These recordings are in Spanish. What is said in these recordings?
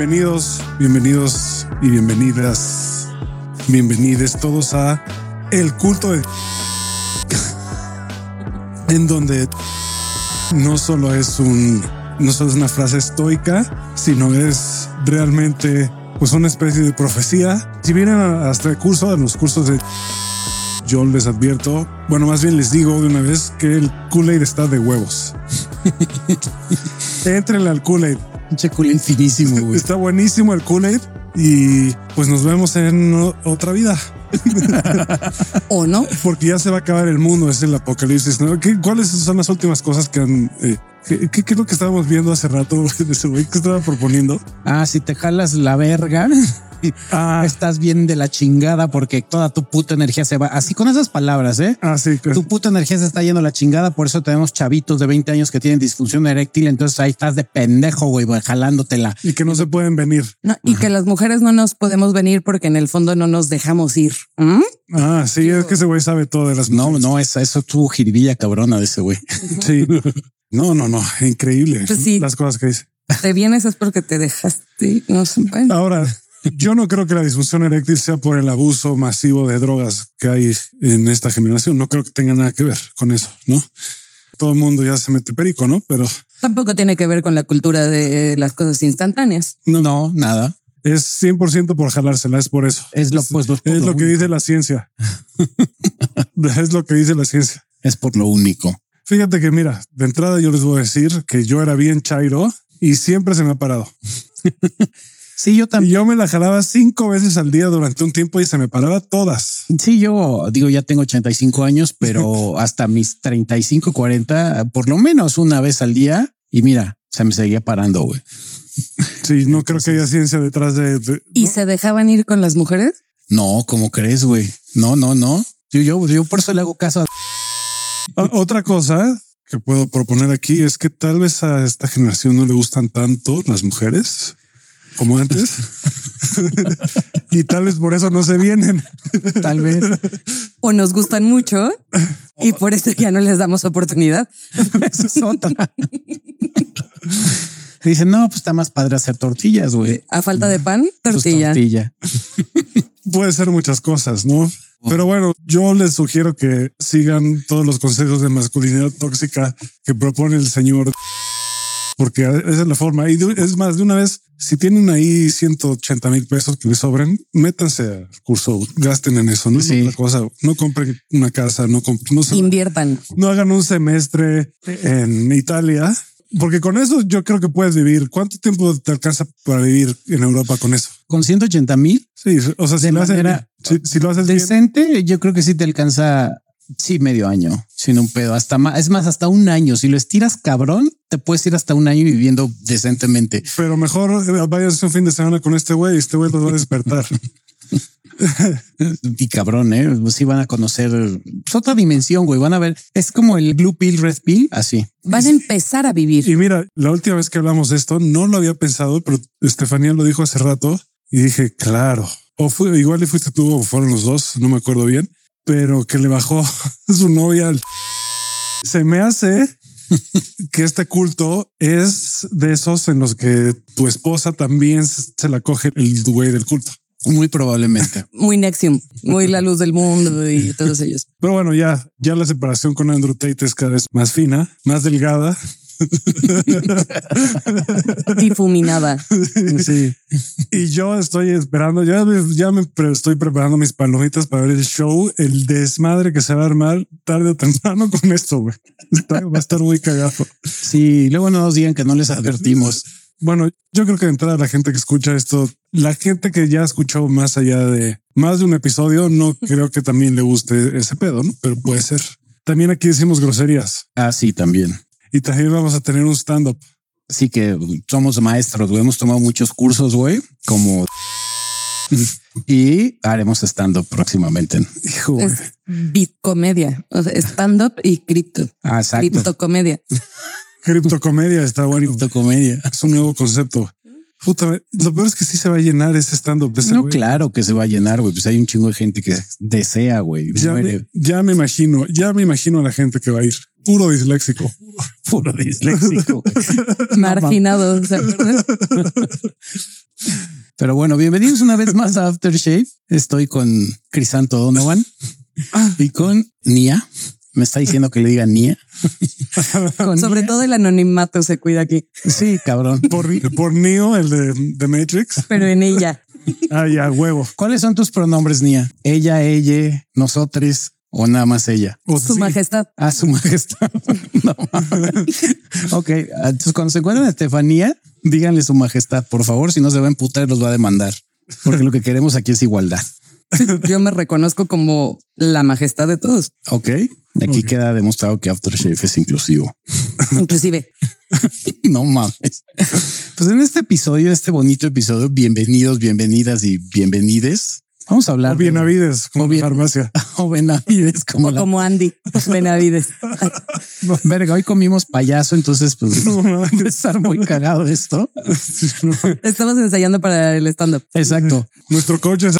bienvenidos, bienvenidos y bienvenidas, bienvenidos todos a el culto de en donde no solo es un, no solo es una frase estoica, sino es realmente pues una especie de profecía. Si vienen hasta el curso, a los cursos de yo les advierto, bueno, más bien les digo de una vez que el Kool-Aid está de huevos. Entrenle al Kool-Aid. Pinche Kool-Aid finísimo, güey. Está buenísimo el Kool-Aid y pues nos vemos en otra vida. ¿O no? Porque ya se va a acabar el mundo, es el apocalipsis. ¿no? ¿Qué- ¿Cuáles son las últimas cosas que han... eh, ¿qué, qué- qué es lo que estábamos viendo hace rato de ese güey que estaba proponiendo? Ah, si te jalas la verga, Ah, estás bien de la chingada porque toda tu puta energía se va. Así con esas palabras, ¿eh? ah, sí. que- Tu puta energía se está yendo a la chingada. Por eso tenemos chavitos de 20 años que tienen disfunción eréctil. Entonces ahí estás de pendejo, güey, güey, jalándotela. Y que no se pueden venir. No, y que las mujeres no nos podemos venir porque en el fondo no nos dejamos ir. ¿Mm? Ah, sí, es que ese güey sabe todo de las No, mujeres. no, esa, eso tuvo jiribilla cabrona de ese güey. Sí. No, no, no. Increíble. Pues sí. Las cosas que dice. Te vienes es porque te dejaste. No sé. Bueno, Ahora, yo no creo que la disfunción eréctil sea por el abuso masivo de drogas que hay en esta generación. No creo que tenga nada que ver con eso, ¿no? Todo el mundo ya se mete perico, ¿no? Pero tampoco tiene que ver con la cultura de las cosas instantáneas. No, no, nada. es 100% por jalársela, es por eso. Es lo, pues, lo- Es lo que dice la ciencia. es lo que dice la ciencia. Es por lo único. Fíjate que mira, de entrada yo les voy a decir que yo era bien chairo y siempre se me ha parado. Sí, yo Y también. yo me la jalaba cinco veces al día durante un tiempo y se me paraba todas. Sí, yo digo, ya tengo 85 años, pero hasta mis 35, 40, por lo menos una vez al día. Y mira, se me seguía parando, güey. Sí, no creo que haya ciencia detrás de, de- ¿Y se dejaban ir con las mujeres? No, ¿cómo crees, güey? No, no, no. Yo, yo, yo por eso le hago caso a Ah, Otra cosa que puedo proponer aquí es que tal vez a esta generación no le gustan tanto las mujeres como antes. y tal vez por eso no se vienen. tal vez. ¿O nos gustan mucho y por eso ya no les damos oportunidad? Esa es otra. Dicen, no, pues está más padre hacer tortillas, güey. A falta de pan, Pues, tortilla. tortilla. Puede ser muchas cosas, ¿no? Pero bueno, yo les sugiero que sigan todos los consejos de masculinidad tóxica que propone el señor, porque esa es la forma. Y es más, de una vez, si tienen ahí 180 mil pesos que les sobren, métanse al curso, gasten en eso, no es Sí. otra cosa. No compren una casa, no, comp- no, se- Inviertan. no hagan un semestre en Italia, porque con eso yo creo que puedes vivir. ¿Cuánto tiempo te alcanza para vivir en Europa con eso? Con 180 mil Sí, o sea, si De lo haces, manera si, si lo haces bien, decente, yo creo que sí te alcanza. Sí, medio año, sin un pedo, hasta más, es más, hasta un año. Si lo estiras cabrón, te puedes ir hasta un año viviendo decentemente. pero mejor eh, váyanse un fin de semana con este güey y este güey los va a despertar. Y cabrón, eh. Pues sí van a conocer es otra dimensión, güey. Van a ver, es como el blue pill, red pill, así. Van a empezar a vivir. y mira, la última vez que hablamos de esto, no lo había pensado, pero Estefanía lo dijo hace rato y dije, claro, o fue igual y fuiste tú o fueron los dos, no me acuerdo bien, pero que le bajó su novia. al- Se me hace que este culto es de esos en los que tu esposa también se la coge el güey del culto. Muy probablemente. Muy Nexium, muy la luz del mundo y todos ellos. Pero bueno, ya, ya la separación con Andrew Tate es cada vez más fina, más delgada. Difuminada. Sí. Y yo estoy esperando, ya, me- ya me pre- estoy preparando mis palomitas para ver el show, el desmadre que se va a armar tarde o temprano con esto. güey. Va a estar muy cagado. Sí, luego no nos digan que no les advertimos. Bueno, yo creo que de entrada la gente que escucha esto, la gente que ya escuchó más allá de más de un episodio, no creo que también le guste ese pedo, ¿no? Pero puede ser. También aquí decimos groserías Ah, sí, también. Y también vamos a tener un stand-up. Sí que somos maestros, güey. Hemos tomado muchos cursos, güey, como y haremos estando próximamente. Hijo, güey. Es bitcomedia, o sea, stand-up y cripto. Ah, exacto. Criptocomedia. Criptocomedia está bueno. comedia. Es un nuevo concepto. Puta, lo peor es que sí se va a llenar ese stand-up de ese No, claro que se va a llenar, güey. Pues hay un chingo de gente que desea, güey. Ya ya me imagino, ya me imagino a la gente que va a ir. Puro disléxico. Puro disléxico. Marginado. o sea, Pero bueno, bienvenidos una vez más a Aftershave. Estoy con Crisanto Donovan y con Nia. Me está diciendo que le diga Nia. Sobre Nia. todo el anonimato se cuida aquí, Sí, cabrón. Por, por Neo, el de, de Matrix. pero en ella. Ah, ya, huevo. ¿Cuáles son tus pronombres, Nia? Ella, ella, nosotros o nada más ella. O Su sí. majestad. A su majestad. No ok. Entonces, cuando se encuentran a Estefanía, díganle su majestad, por favor. Si no se va a emputar, los va a demandar. Porque lo que queremos aquí es igualdad. Yo me reconozco como la majestad de todos, Ok. Aquí queda demostrado que Aftershave es inclusivo. inclusive. No mames. Pues en este episodio, este bonito episodio, bienvenidos, bienvenidas y bienvenides. Vamos a hablar O bien de- Avides, como O bien- farmacia. o Benavides, como O la como Andy Benavides. verga. Hoy comimos payaso, entonces pues No, debe estar muy cagado esto. Estamos ensayando para el stand-up. Exacto. Nuestro coche es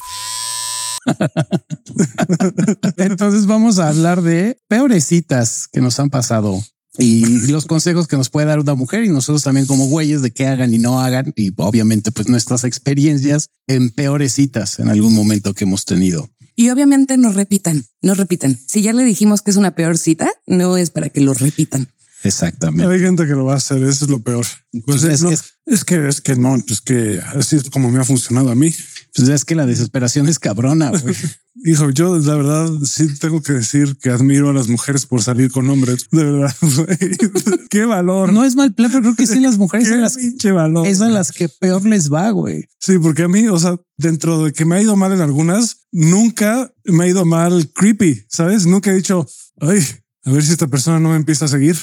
Entonces vamos a hablar de peores citas que nos han pasado y los consejos que nos puede dar una mujer y nosotros también como güeyes de qué hagan y no hagan y obviamente pues nuestras experiencias en peores citas en algún momento que hemos tenido. Y obviamente no repitan, no repitan. Si ya le dijimos que es una peor cita, no es para que lo repitan. Exactamente. Hay gente que lo va a hacer, eso es lo peor. Pues, Es- no, es- es, que es que no, es que así es como me ha funcionado a mí. Pues es que la desesperación es cabrona. Hijo, yo la verdad sí tengo que decir que admiro a las mujeres por salir con hombres. De verdad, güey. qué valor. No es mal plan, pero creo que sí las mujeres son las, valor. es a las que peor les va, güey. Sí, porque a mí, o sea, dentro de que me ha ido mal en algunas, nunca me ha ido mal creepy, ¿sabes? Nunca he dicho, ay, a ver si esta persona no me empieza a seguir.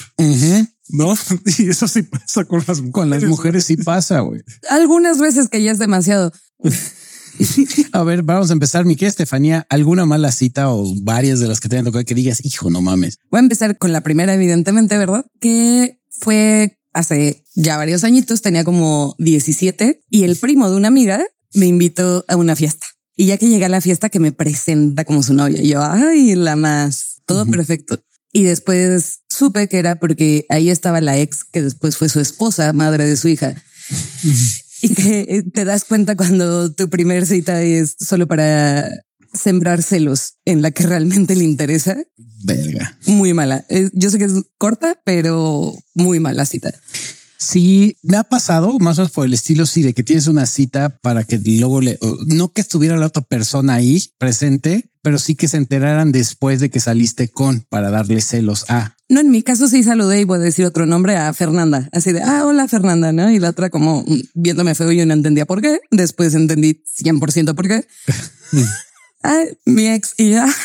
No, y eso sí pasa con las mujeres. Con las mujeres sí pasa, güey. Algunas veces que ya es demasiado. A ver, vamos a empezar. Mi querida Estefanía, ¿alguna mala cita o varias de las que te han tocado que digas, hijo, no mames? Voy a empezar con la primera, evidentemente, ¿verdad? Que fue hace ya varios añitos, tenía como 17 y el primo de una amiga me invitó a una fiesta. Y ya que llegué a la fiesta, que me presenta como su novia, y yo, ay, la más, todo perfecto. Y después supe que era porque ahí estaba la ex, que después fue su esposa, madre de su hija. Y que te das cuenta cuando tu primer cita es solo para sembrar celos en la que realmente le interesa Verga. muy mala. Yo sé que es corta, pero muy mala cita. Sí, me ha pasado más o menos por el estilo, sí, de que tienes una cita para que luego le, no que estuviera la otra persona ahí presente, pero sí que se enteraran después de que saliste con para darle celos a. No, en mi caso sí saludé y voy a decir otro nombre a Fernanda. Así de, ah, hola Fernanda, ¿no? Y la otra como mm, viéndome feo, yo no entendía por qué. Después entendí 100% por qué. ah, mi ex y ya.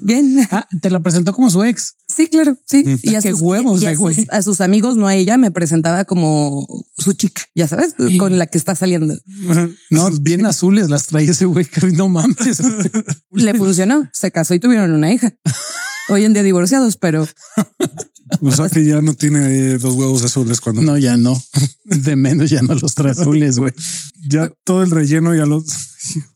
Bien. Ah, te la presentó como su ex. Sí, claro, sí. Y a Qué sus, huevos y a sus- a sus amigos, no a ella, me presentaba como su chica, ya sabes, con la que está saliendo. No, bien azules las traía ese güey. No mames. Le funcionó, se casó y tuvieron una hija. Hoy en día divorciados, pero O sea que ya no tiene eh, dos huevos azules cuando No, ya no. De menos ya no los trae azules, güey. ya todo el relleno ya lo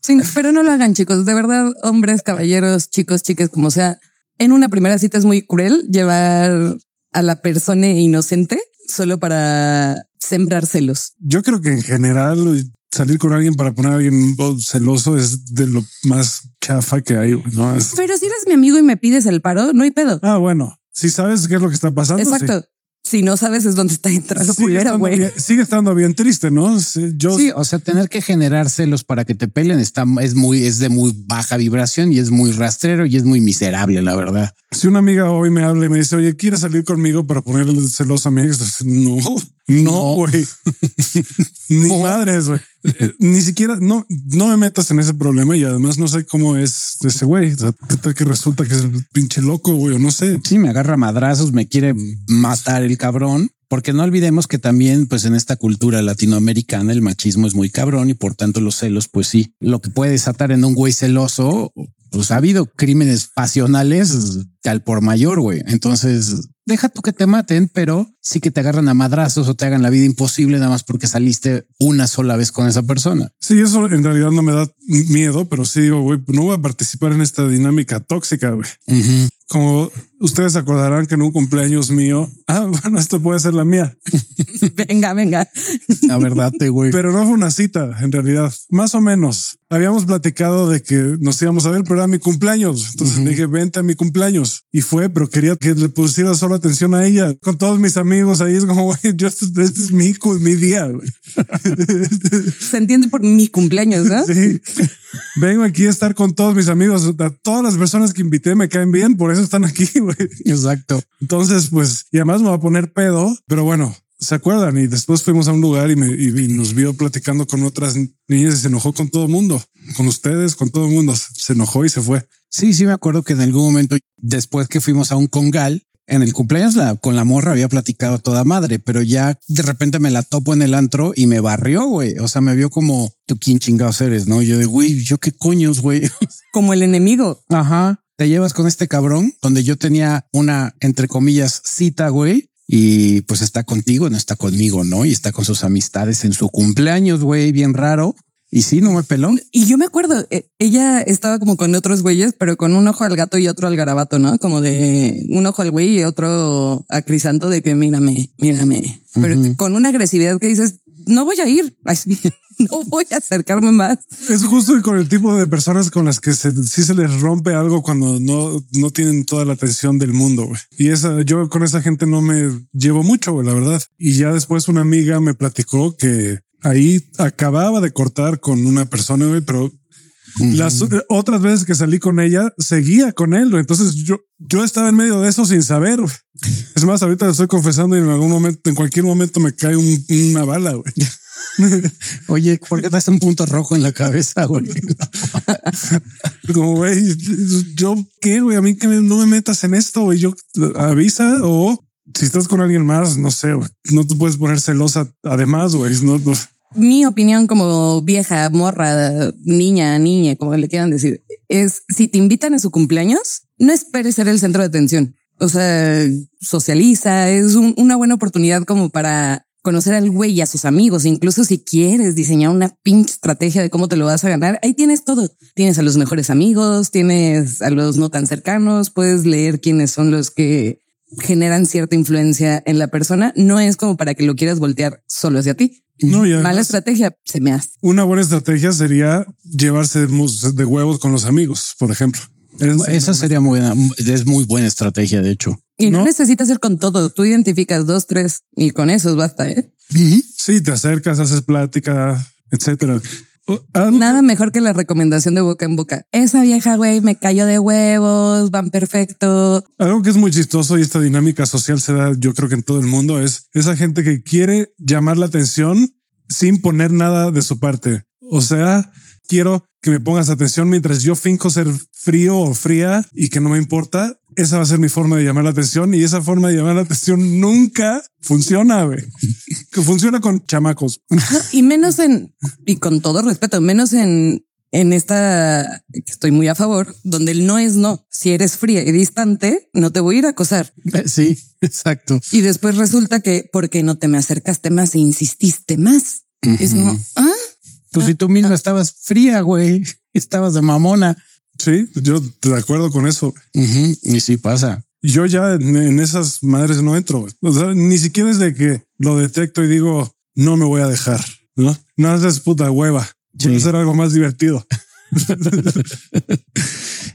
Sí, pero no lo hagan, chicos. De verdad, hombres, caballeros, chicos, chicas, como sea. En una primera cita es muy cruel llevar a la persona inocente solo para sembrar celos. Yo creo que en general salir con alguien para poner a alguien celoso es de lo más chafa que hay. No es- Pero si eres mi amigo y me pides el paro, no hay pedo. Ah, bueno, si sabes qué es lo que está pasando. sí. Exacto. Si no sabes es donde está entrando Sigue culera, estando, güey. bien, sigue estando bien triste, ¿no? Sí, Yo Sí, o sea, tener que generar celos para que te pelen está, es muy, es de muy baja vibración y es muy rastrero y es muy miserable, la verdad. Si una amiga hoy me habla y me dice, oye, ¿quieres salir conmigo para ponerle celoso a mi ex? No, No. güey. Ni madres, güey. Eh, Ni siquiera, no, no me metas en ese problema y además no sé cómo es ese güey. O sea, ¿Qué tal que resulta que es el pinche loco, güey? O no sé. Sí, me agarra madrazos, me quiere matar el cabrón. Porque no olvidemos que también, pues en esta cultura latinoamericana, el machismo es muy cabrón y por tanto los celos, pues sí, lo que puede desatar en un güey celoso, pues ha habido crímenes pasionales al por mayor, güey. Entonces, deja tú que te maten, pero sí que te agarran a madrazos o te hagan la vida imposible nada más porque saliste una sola vez con esa persona. Sí, eso en realidad no me da miedo, pero sí digo, güey, no voy a participar en esta dinámica tóxica, güey. Como, ustedes acordarán que en un cumpleaños mío, ah, bueno, esto puede ser la mía. venga, venga. La verdad, te güey. Pero no fue una cita, en realidad. Más o menos. Habíamos platicado de que nos íbamos a ver, pero era mi cumpleaños. Entonces le dije, vente a mi cumpleaños. Y fue, pero quería que le pusiera solo atención a ella. Con todos mis amigos ahí es como, güey, yo, este es mi, mi día. güey. Se entiende por mi cumpleaños, ¿no? Sí. Vengo aquí a estar con todos mis amigos. A todas las personas que invité me caen bien, por eso están aquí, güey. Exacto. Entonces, pues, y además me va a poner pedo, pero bueno, se acuerdan. Y después fuimos a un lugar y, me, y, y nos vio platicando con otras niñas y se enojó con todo el mundo, con ustedes, con todo el mundo. Se enojó y se fue. Sí, sí, me acuerdo que en algún momento, después que fuimos a un congal, en el cumpleaños la, con la morra había platicado a toda madre, pero ya de repente me la topo en el antro y me barrió, güey. O sea, me vio como tú quién chingados eres, no? Y yo de güey, yo qué coños, güey. Como el enemigo. Ajá. Te llevas con este cabrón donde yo tenía una, entre comillas, cita, güey. Y pues está contigo, no está conmigo, ¿no? Y está con sus amistades en su cumpleaños, güey, bien raro. Y sí, no me peló. Y yo me acuerdo, eh, ella estaba como con otros güeyes, pero con un ojo al gato y otro al garabato, ¿no? Como de un ojo al güey y otro a Crisanto de que mírame, mírame. Pero con una agresividad que dices, no voy a ir, no voy a acercarme más. Es justo con el tipo de personas con las que se, sí se les rompe algo cuando no, no tienen toda la atención del mundo. Y esa, yo con esa gente no me llevo mucho, la verdad. Y ya después una amiga me platicó que ahí acababa de cortar con una persona, güey, pero las otras veces que salí con ella seguía con él. Entonces yo, yo estaba en medio de eso sin saber. Es más, ahorita estoy confesando y en algún momento, en cualquier momento me cae un- una bala. güey. Oye, ¿por qué das un punto rojo en la cabeza, güey? Como güey, yo qué güey, a mí que no me metas en esto, güey. Yo avisa o si estás con alguien más, no sé, güey, no te puedes poner celosa. Además, güey, no, no- Mi opinión como vieja, morra, niña, niña, como le quieran decir, es si te invitan a su cumpleaños, no esperes ser el centro de atención. O sea, socializa, es un- una buena oportunidad como para conocer al güey y a sus amigos. Incluso si quieres diseñar una pinche estrategia de cómo te lo vas a ganar, ahí tienes todo. Tienes a los mejores amigos, tienes a los no tan cercanos, puedes leer quiénes son los que generan cierta influencia en la persona. No es como para que lo quieras voltear solo hacia ti. No, y Mala estrategia, se me hace. una buena estrategia sería llevarse de huevos con los amigos, por ejemplo. Es- Esa sería muy buena, es muy buena estrategia, de hecho. Y no, ¿No? necesitas ir con todo. Tú identificas dos, tres y con eso basta. ¿eh? Sí, te acercas, haces plática, etcétera. O- algo- Nada mejor que la recomendación de boca en boca. Esa vieja güey me cayó de huevos, van perfecto. Algo que es muy chistoso y esta dinámica social se da, yo creo que en todo el mundo, es esa gente que quiere llamar la atención sin poner nada de su parte. O sea, quiero que me pongas atención mientras yo finco ser frío o fría y que no me importa. Esa va a ser mi forma de llamar la atención y esa forma de llamar la atención nunca funciona, güey. Que funciona con chamacos. Y menos en, y con todo respeto, menos en, en esta, que estoy muy a favor, donde el no es no. Si eres fría y distante, no te voy a ir a acosar. Sí, exacto. Y después resulta que porque no te me acercaste más e insististe más. Es como, ah, Pues si tú misma estabas fría, güey, estabas de mamona. Sí, yo de acuerdo con eso. Y sí pasa. Yo ya en, en esas madres no entro. güey. O sea, ni siquiera es de que lo detecto y digo, no me voy a dejar. No, no es puta hueva. Quiero Sí. hacer algo más divertido.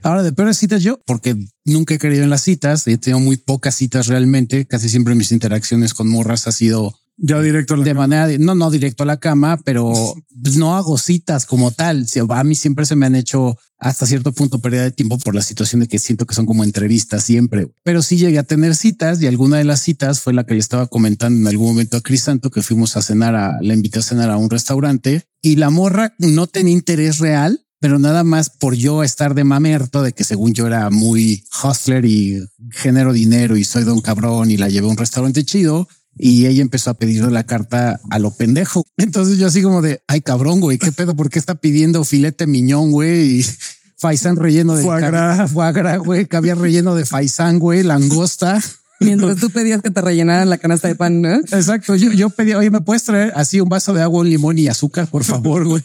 Ahora, de peores citas yo, porque nunca he querido en las citas, he tenido muy pocas citas realmente. Casi siempre mis interacciones con morras ha sido Ya directo a la de manera, no, no directo a la cama, pero pues, no hago citas como tal. Si- A mí siempre se me han hecho hasta cierto punto pérdida de tiempo por la situación de que siento que son como entrevistas siempre. Pero sí llegué a tener citas y alguna de las citas fue la que yo estaba comentando en algún momento a Crisanto que fuimos a cenar a, la invité a cenar a un restaurante y la morra no tenía interés real. Pero nada más por yo estar de mamerto de que según yo era muy hustler y genero dinero y soy don cabrón y la llevé a un restaurante chido, y ella empezó a pedirle la carta a lo pendejo. Entonces yo así como de, ay cabrón, güey, qué pedo, ¿por qué está pidiendo filete miñón, güey? Y faisán relleno de Foie gras. foie gras, güey, que había relleno de faisán, güey, langosta. mientras tú pedías que te rellenaran la canasta de pan, ¿no? Exacto. Yo, yo pedí, oye, ¿me puedes traer así un vaso de agua, un limón y azúcar, por favor, güey?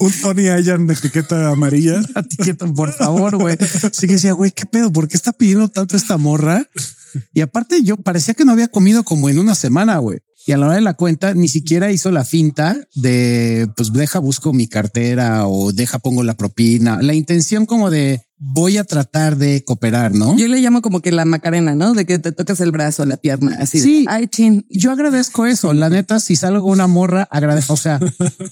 Un Tony Allen de etiqueta amarilla. etiqueta, por favor, güey. Así que decía, güey, ¿qué pedo? ¿Por qué está pidiendo tanto esta morra? Y aparte yo parecía que no había comido como en una semana, güey. Y a la hora de la cuenta ni siquiera hizo la finta de pues deja busco mi cartera o deja pongo la propina. La intención como de voy a tratar de cooperar, ¿no? Yo le llamo como que la macarena, ¿no? De que te tocas el brazo, la pierna, así. Sí. De, Ay, chin. Yo agradezco eso. La neta, si salgo una morra, agradezco. O sea,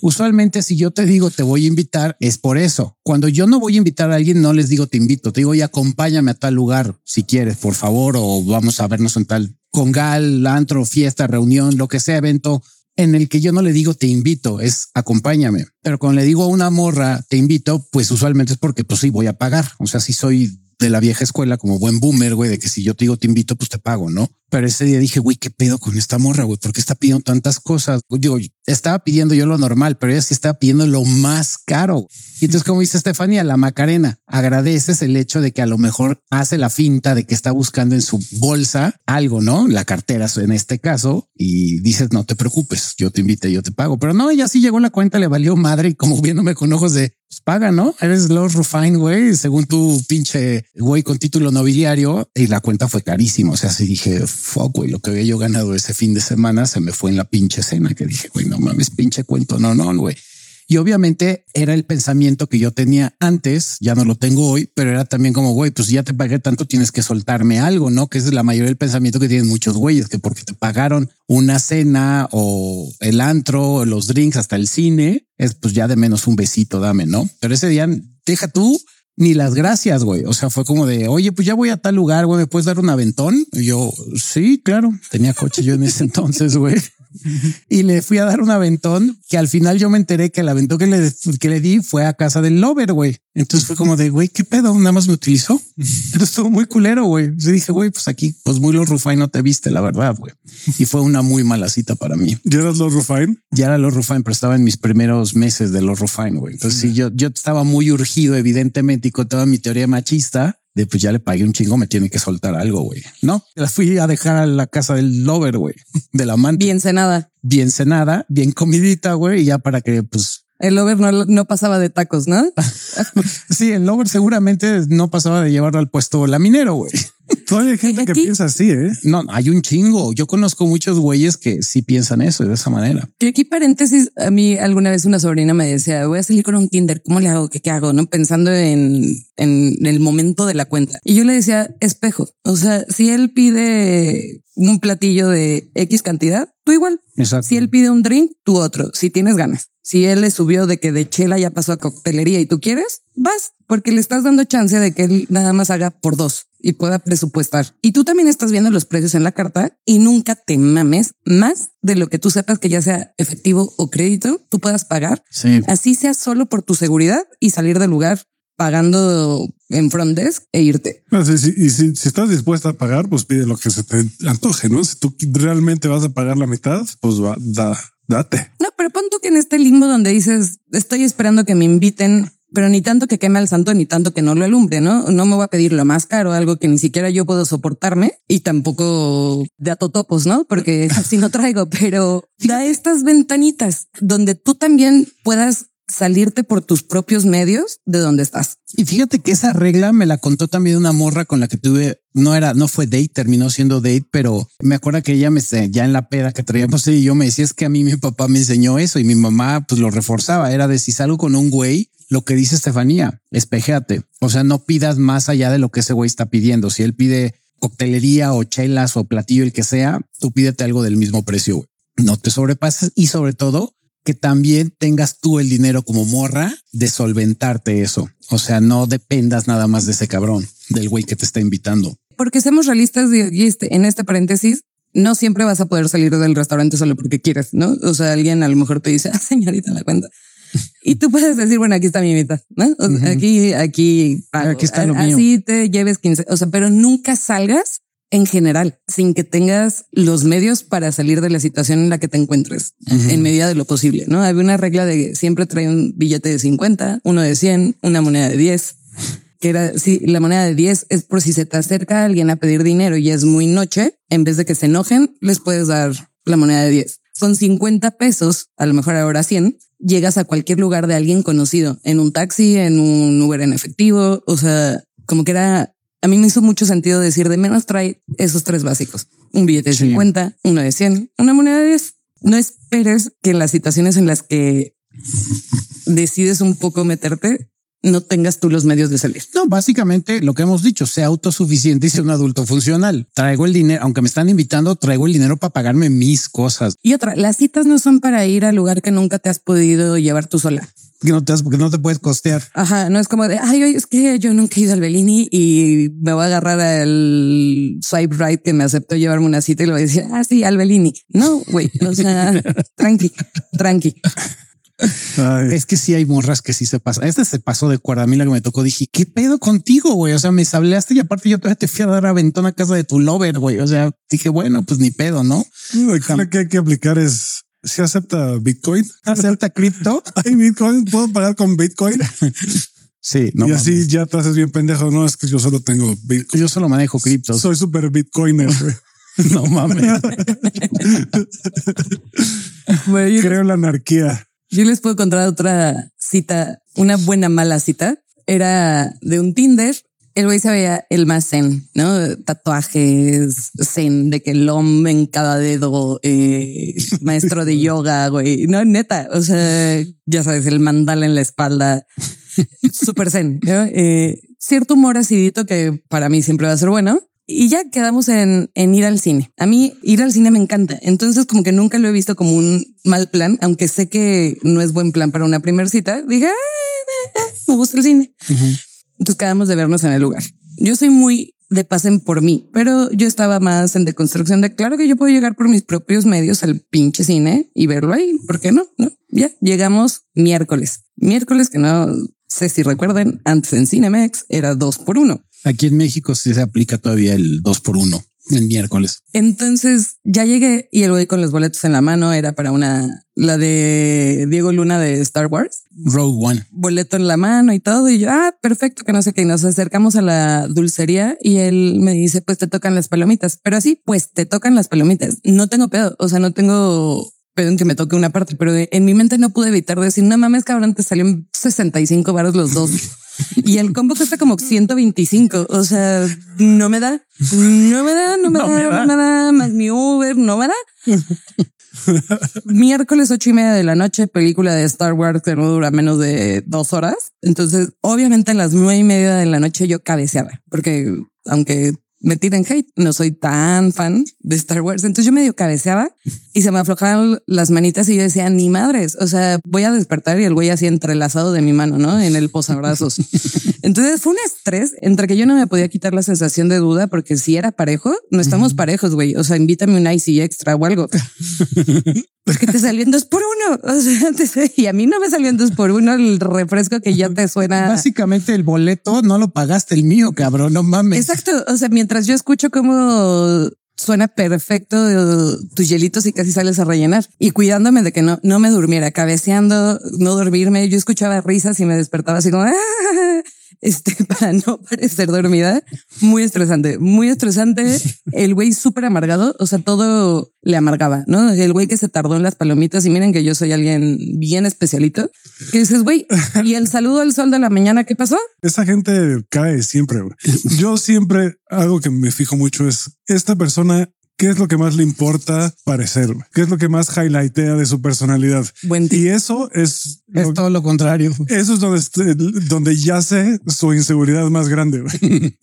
usualmente si yo te digo te voy a invitar, es por eso. Cuando yo no voy a invitar a alguien, no les digo te invito. Te digo, y acompáñame a tal lugar si quieres, por favor, o vamos a vernos en tal congal, antro, fiesta, reunión, lo que sea, evento en el que yo no le digo te invito, es acompáñame. Pero cuando le digo a una morra te invito, pues usualmente es porque pues sí voy a pagar. O sea, si soy de la vieja escuela como buen boomer, güey, de que si yo te digo te invito, pues te pago, ¿no? Pero ese día dije, güey, ¿qué pedo con esta morra, güey? ¿Por qué está pidiendo tantas cosas? Digo, estaba pidiendo yo lo normal, pero ella sí estaba pidiendo lo más caro. Y entonces, como dice Estefanía, la Macarena, agradeces el hecho de que a lo mejor hace la finta de que está buscando en su bolsa algo, ¿no? La cartera en este caso, y dices, no te preocupes, yo te invito, yo te pago. Pero no, ella sí llegó la cuenta, le valió madre y como viéndome con ojos de pues paga, ¿no? Eres Lord Rufine, güey, según tu pinche güey con título nobiliario y la cuenta fue carísima. O sea, sí dije, fuck, güey, lo que había yo ganado ese fin de semana se me fue en la pinche cena que dije, güey, no mames, pinche cuento, no, no, güey. Y obviamente era el pensamiento que yo tenía antes, ya no lo tengo hoy, pero era también como, güey, pues ya te pagué tanto, tienes que soltarme algo, ¿no? Que es la mayoría del pensamiento que tienen muchos güeyes, que porque te pagaron una cena o el antro, o los drinks, hasta el cine, es pues ya de menos un besito, dame, ¿no? Pero ese día, deja tú ni las gracias, güey. O sea, fue como de, oye, pues ya voy a tal lugar, güey, ¿me puedes dar un aventón? Y yo, sí, claro, tenía coche yo en ese entonces, güey y le fui a dar un aventón que al final yo me enteré que el aventón que le, que le di fue a casa del lover, güey. Entonces fue como de, güey, ¿qué pedo? Nada más me utilizó. Pero estuvo muy culero, güey. Yo dije, güey, pues aquí, pues muy los Rufine no te viste, la verdad, güey. Y fue una muy mala cita para mí. ¿Ya eras los Rufine? Ya era los Rufine, pero estaba en mis primeros meses de los Rufine, güey. Entonces sí, yo, yo estaba muy urgido, evidentemente, y con toda mi teoría machista de pues ya le pagué un chingo, me tiene que soltar algo, güey. No, la fui a dejar a la casa del lover, güey, del amante. Bien cenada. Bien cenada, bien comidita, güey, y ya para que pues el lover no, no, pasaba de tacos, ¿no? sí, el lover seguramente no pasaba de llevarlo al puesto laminero, güey. Todavía hay gente que piensa así, ¿eh? No, hay un chingo. Yo conozco muchos güeyes que sí piensan eso de esa manera. Que aquí paréntesis, a mí alguna vez una sobrina me decía, voy a salir con un Tinder, ¿cómo le hago? ¿Qué, qué hago? No pensando en, en el momento de la cuenta. Y yo le decía, espejo. O sea, si él pide un platillo de X cantidad, tú igual. Exacto. Si él pide un drink, tú otro, si tienes ganas. Si él le subió de que de chela ya pasó a coctelería y tú quieres, vas, porque le estás dando chance de que él nada más haga por dos y pueda presupuestar. Y tú también estás viendo los precios en la carta y nunca te mames más de lo que tú sepas que ya sea efectivo o crédito, tú puedas pagar. Sí. Así sea solo por tu seguridad y salir del lugar pagando en front desk e irte. No, sí, sí, y si, si, estás dispuesta a pagar, pues pide lo que se te antoje, ¿no? Si tú realmente vas a pagar la mitad, pues va, da, date. No, pero pon tú que en este limbo donde dices, estoy esperando que me inviten, pero ni tanto que queme al santo, ni tanto que no lo alumbre, ¿no? No me voy a pedir lo más caro, algo que ni siquiera yo puedo soportarme y tampoco de atotopos, ¿no? Porque así no traigo, pero da estas ventanitas donde tú también puedas salirte por tus propios medios de donde estás. Y fíjate que esa regla me la contó también una morra con la que tuve, no era, no fue date, terminó siendo date, pero me acuerdo que ella me ya en la peda que traíamos y yo me decía es que a mí mi papá me enseñó eso y mi mamá pues lo reforzaba, era de si salgo con un güey, lo que dice Estefanía, espejéate, o sea, no pidas más allá de lo que ese güey está pidiendo. Si él pide coctelería o chelas o platillo, el que sea, tú pídete algo del mismo precio. No te sobrepases y sobre todo que también tengas tú el dinero como morra de solventarte eso. O sea, no dependas nada más de ese cabrón, del güey que te está invitando. Porque seamos realistas y este, en este paréntesis, no siempre vas a poder salir del restaurante solo porque quieres, ¿no? O sea, alguien a lo mejor te dice, ah, señorita, la cuenta. Y tú puedes decir, bueno, aquí está mi mitad, ¿no? O sea, Aquí, aquí, pago. aquí está lo mío. Así te lleves 15, o sea, pero nunca salgas en general, sin que tengas los medios para salir de la situación en la que te encuentres uh -huh. en medida de lo posible. No hay una regla de siempre trae un billete de 50, uno de 100, una moneda de 10, que era si la moneda de 10 es por si se te acerca alguien a pedir dinero y es muy noche, en vez de que se enojen, les puedes dar la moneda de 10. Son 50 pesos, a lo mejor ahora 100, llegas a cualquier lugar de alguien conocido, en un taxi, en un Uber en efectivo, o sea, como que era, a mí me hizo mucho sentido decir de menos trae esos tres básicos, un billete de 50, uno de 100, una moneda de 10. No esperes que en las situaciones en las que decides un poco meterte, no tengas tú los medios de salir. No, básicamente lo que hemos dicho, sea autosuficiente y sea un adulto funcional. Traigo el dinero, aunque me están invitando, traigo el dinero para pagarme mis cosas. Y otra, las citas no son para ir al lugar que nunca te has podido llevar tú sola. Que no te has, porque no te puedes costear. Ajá, no es como de, ay, es que yo nunca he ido al Bellini y me voy a agarrar al swipe right que me aceptó llevarme una cita y le voy a decir, ah, sí, al Bellini. No, güey, o sea, tranqui, tranqui. Ay. Es que sí hay morras que sí se pasa. Este se pasó de cuerda. A mí la que me tocó dije, ¿qué pedo contigo, güey? O sea, me sableaste y aparte yo todavía te fui a dar aventón a casa de tu lover, güey. O sea, dije, bueno, pues ni pedo, ¿no? Lo que hay que aplicar es si acepta Bitcoin, acepta cripto. Hay Bitcoin, puedo pagar con Bitcoin. Sí, no y así ya te haces bien pendejo. No es que yo solo tengo Bitcoin. Yo solo manejo criptos. Soy súper Bitcoiner. no mames. bueno, Creo en la anarquía. Yo les puedo contar otra cita, una buena mala cita. Era de un Tinder. El güey se veía el más zen, ¿no? Tatuajes zen, de que el hombre en cada dedo, eh, maestro de yoga, güey. No, neta, o sea, ya sabes, el mandala en la espalda. Súper zen, ¿no? Eh, cierto humor acidito que para mí siempre va a ser bueno. Y ya quedamos en, en, ir al cine. A mí ir al cine me encanta. Entonces como que nunca lo he visto como un mal plan, aunque sé que no es buen plan para una primera cita. Dije, me gusta el cine. Uh -huh. Entonces quedamos de vernos en el lugar. Yo soy muy de pasen por mí, pero yo estaba más en deconstrucción de claro que yo puedo llegar por mis propios medios al pinche cine y verlo ahí. ¿Por qué no? Ya llegamos miércoles, miércoles que no sé si recuerden antes en Cinemex era dos por uno. Aquí en México sí se aplica todavía el dos por uno el miércoles. Entonces ya llegué y el güey con los boletos en la mano era para una, la de Diego Luna de Star Wars. Rogue One. Boleto en la mano y todo. Y yo, ah, perfecto, que no sé qué. Y nos acercamos a la dulcería y él me dice, pues te tocan las palomitas. Pero así, pues te tocan las palomitas. No tengo pedo. O sea, no tengo pedo en que me toque una parte, pero en mi mente no pude evitar decir, no mames, cabrón, te salieron 65 varos los dos. Y el combo cuesta como 125. O sea, no me da, no me da, no me, no da, me da, no me da, más mi Uber, no me da. Miércoles ocho y media de la noche, película de Star Wars que no dura menos de dos horas. Entonces, obviamente, a las nueve y media de la noche yo cabeceaba, porque aunque me tiren hate, no soy tan fan de Star Wars. Entonces yo medio cabeceaba y se me aflojaban las manitas y yo decía, ni madres, o sea, voy a despertar y el güey así entrelazado de mi mano, ¿no? En el posabrazos. Entonces fue un estrés entre que yo no me podía quitar la sensación de duda porque si era parejo, no estamos parejos, güey. O sea, invítame un icy extra o algo. Porque te salió en dos por uno. O sea, te, y a mí no me salió en dos por uno el refresco que ya te suena. Básicamente el boleto no lo pagaste el mío, cabrón. No mames. Exacto. O sea, mientras yo escucho cómo suena perfecto tus hielitos y casi sales a rellenar y cuidándome de que no, no me durmiera, cabeceando, no dormirme. Yo escuchaba risas y me despertaba así como, ¡Ah! Este, para no parecer dormida. Muy estresante, muy estresante. El güey súper amargado, o sea, todo le amargaba, ¿no? El güey que se tardó en las palomitas y miren que yo soy alguien bien especialito, que dices, güey, y el saludo al sol de la mañana, ¿qué pasó? Esa gente cae siempre. Yo siempre, algo que me fijo mucho es esta persona ¿Qué es lo que más le importa parecer? ¿Qué es lo que más highlightea de su personalidad? Buen y eso es, es lo, todo lo contrario. Eso es donde, donde yace su inseguridad más grande.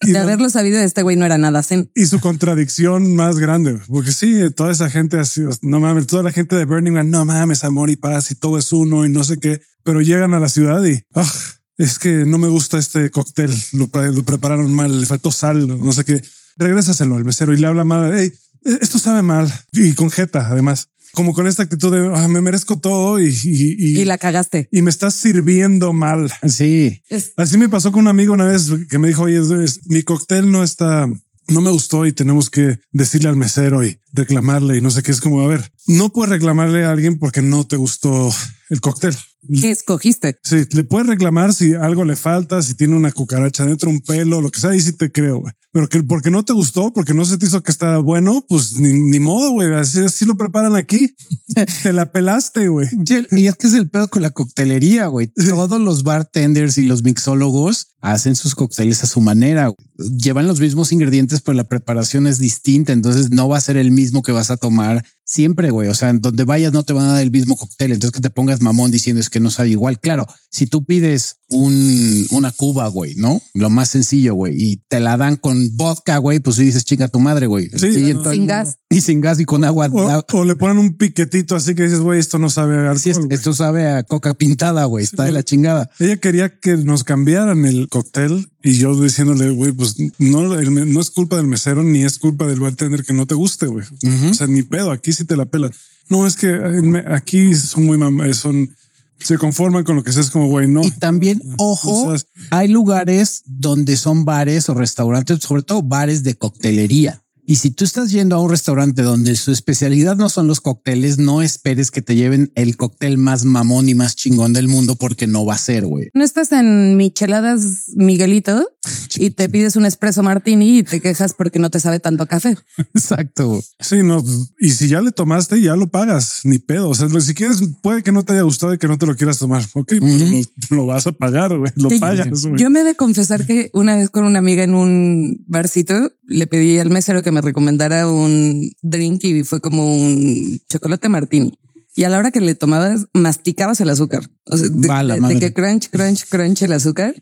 y de haberlo sabido, este güey no era nada zen. Y su contradicción más grande, porque sí, toda esa gente así, no mames, toda la gente de Burning Man, no mames, amor y paz y todo es uno y no sé qué, pero llegan a la ciudad y oh, es que no me gusta este cóctel, lo, lo prepararon mal, le faltó sal, no sé qué regrésaselo al mesero y le habla mal. Hey, esto sabe mal y con jeta, además, como con esta actitud de ah, me merezco todo y, y, y, y, la cagaste y me estás sirviendo mal. Sí, es... así me pasó con un amigo una vez que me dijo, oye, mi cóctel no está, no me gustó y tenemos que decirle al mesero y reclamarle y no sé qué. Es como, a ver, no puedes reclamarle a alguien porque no te gustó el cóctel. ¿Qué escogiste? Sí, le puedes reclamar si algo le falta, si tiene una cucaracha dentro, un pelo, lo que sea, y sí te creo, güey. Pero que porque no te gustó, porque no se te hizo que estaba bueno, pues ni, ni modo, güey. Así, así lo preparan aquí. te la pelaste, güey. Y es que es el pedo con la coctelería, güey. Todos los bartenders y los mixólogos hacen sus cócteles a su manera. Llevan los mismos ingredientes, pero la preparación es distinta. Entonces no va a ser el mismo que vas a tomar siempre, güey. O sea, en donde vayas no te van a dar el mismo cóctel. Entonces que te pongas mamón diciendo es que no sabe igual. Claro, si tú pides un, una cuba, güey, ¿no? Lo más sencillo, güey, y te la dan con vodka, güey, pues dices chinga tu madre, güey. Sí, y no. Sin gas. Y sin gas y con agua. O, o le ponen un piquetito así que dices, güey, esto no sabe a alcohol, güey. esto sabe a coca pintada, güey. Está de la chingada. Ella quería que nos cambiaran el cóctel y yo diciéndole, güey, pues no, no es culpa del mesero ni es culpa del bartender que no te guste, güey. O sea, ni pedo, aquí sí te la pelan. No, es que eh, aquí son muy mam- eh, son, se conforman con lo que es como, güey, no. Y también, ojo, O sea, hay lugares donde son bares o restaurantes, sobre todo bares de coctelería. Y si tú estás yendo a un restaurante donde su especialidad no son los cócteles, no esperes que te lleven el cóctel más mamón y más chingón del mundo porque no va a ser, güey. No estás en Micheladas Miguelito y te pides un espresso martini y te quejas porque no te sabe tanto a café. Exacto. Sí, no. Y si ya le tomaste, ya lo pagas, ni pedo. O sea, si quieres, puede que no te haya gustado y que no te lo quieras tomar. Ok, pues lo, lo vas a pagar, güey. Lo Sí, pagas. Yo me he de confesar que una vez con una amiga en un barcito le pedí al mesero que me recomendara un drink y fue como un chocolate martini. Y a la hora que le tomabas, masticabas el azúcar. O sea, de, de- de que crunch, crunch, crunch el azúcar.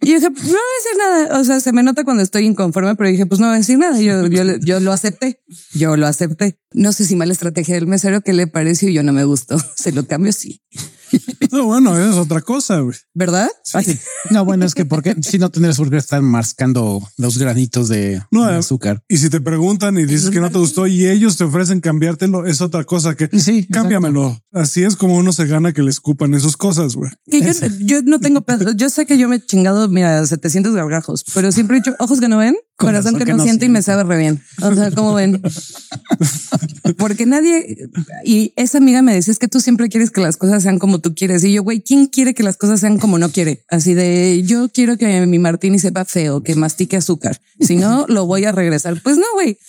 y yo dije, pues no voy a decir nada. O sea, se me nota cuando estoy inconforme, pero dije, pues no voy a decir nada. Yo, yo, yo lo acepté. Yo lo acepté. No sé si mala estrategia del mesero que le pareció y yo no me gustó. Se lo cambio, sí. No, bueno, es otra cosa, güey. ¿Verdad? Ay, No, bueno, es que porque si no tendrías por qué estar mascando los granitos de, No, de eh, azúcar. Y si te preguntan y dices que no te gustó y ellos te ofrecen cambiártelo, es otra cosa que Sí, cámbiamelo. Así es como uno se gana que le escupan esas cosas, güey. Que yo, yo no tengo. Yo sé que yo me he chingado, mira, 700 gargajos, pero siempre he dicho ojos que no ven, corazón, que, no, siente y me sabe re bien. O sea, ¿cómo ven? Porque nadie, y esa amiga me decía, es que tú siempre quieres que las cosas sean como tú quieres. Y yo, güey, ¿quién quiere que las cosas sean como no quiere? Así de, yo quiero que mi martini sepa feo, que mastique azúcar. Si no, lo voy a regresar. Pues no, güey.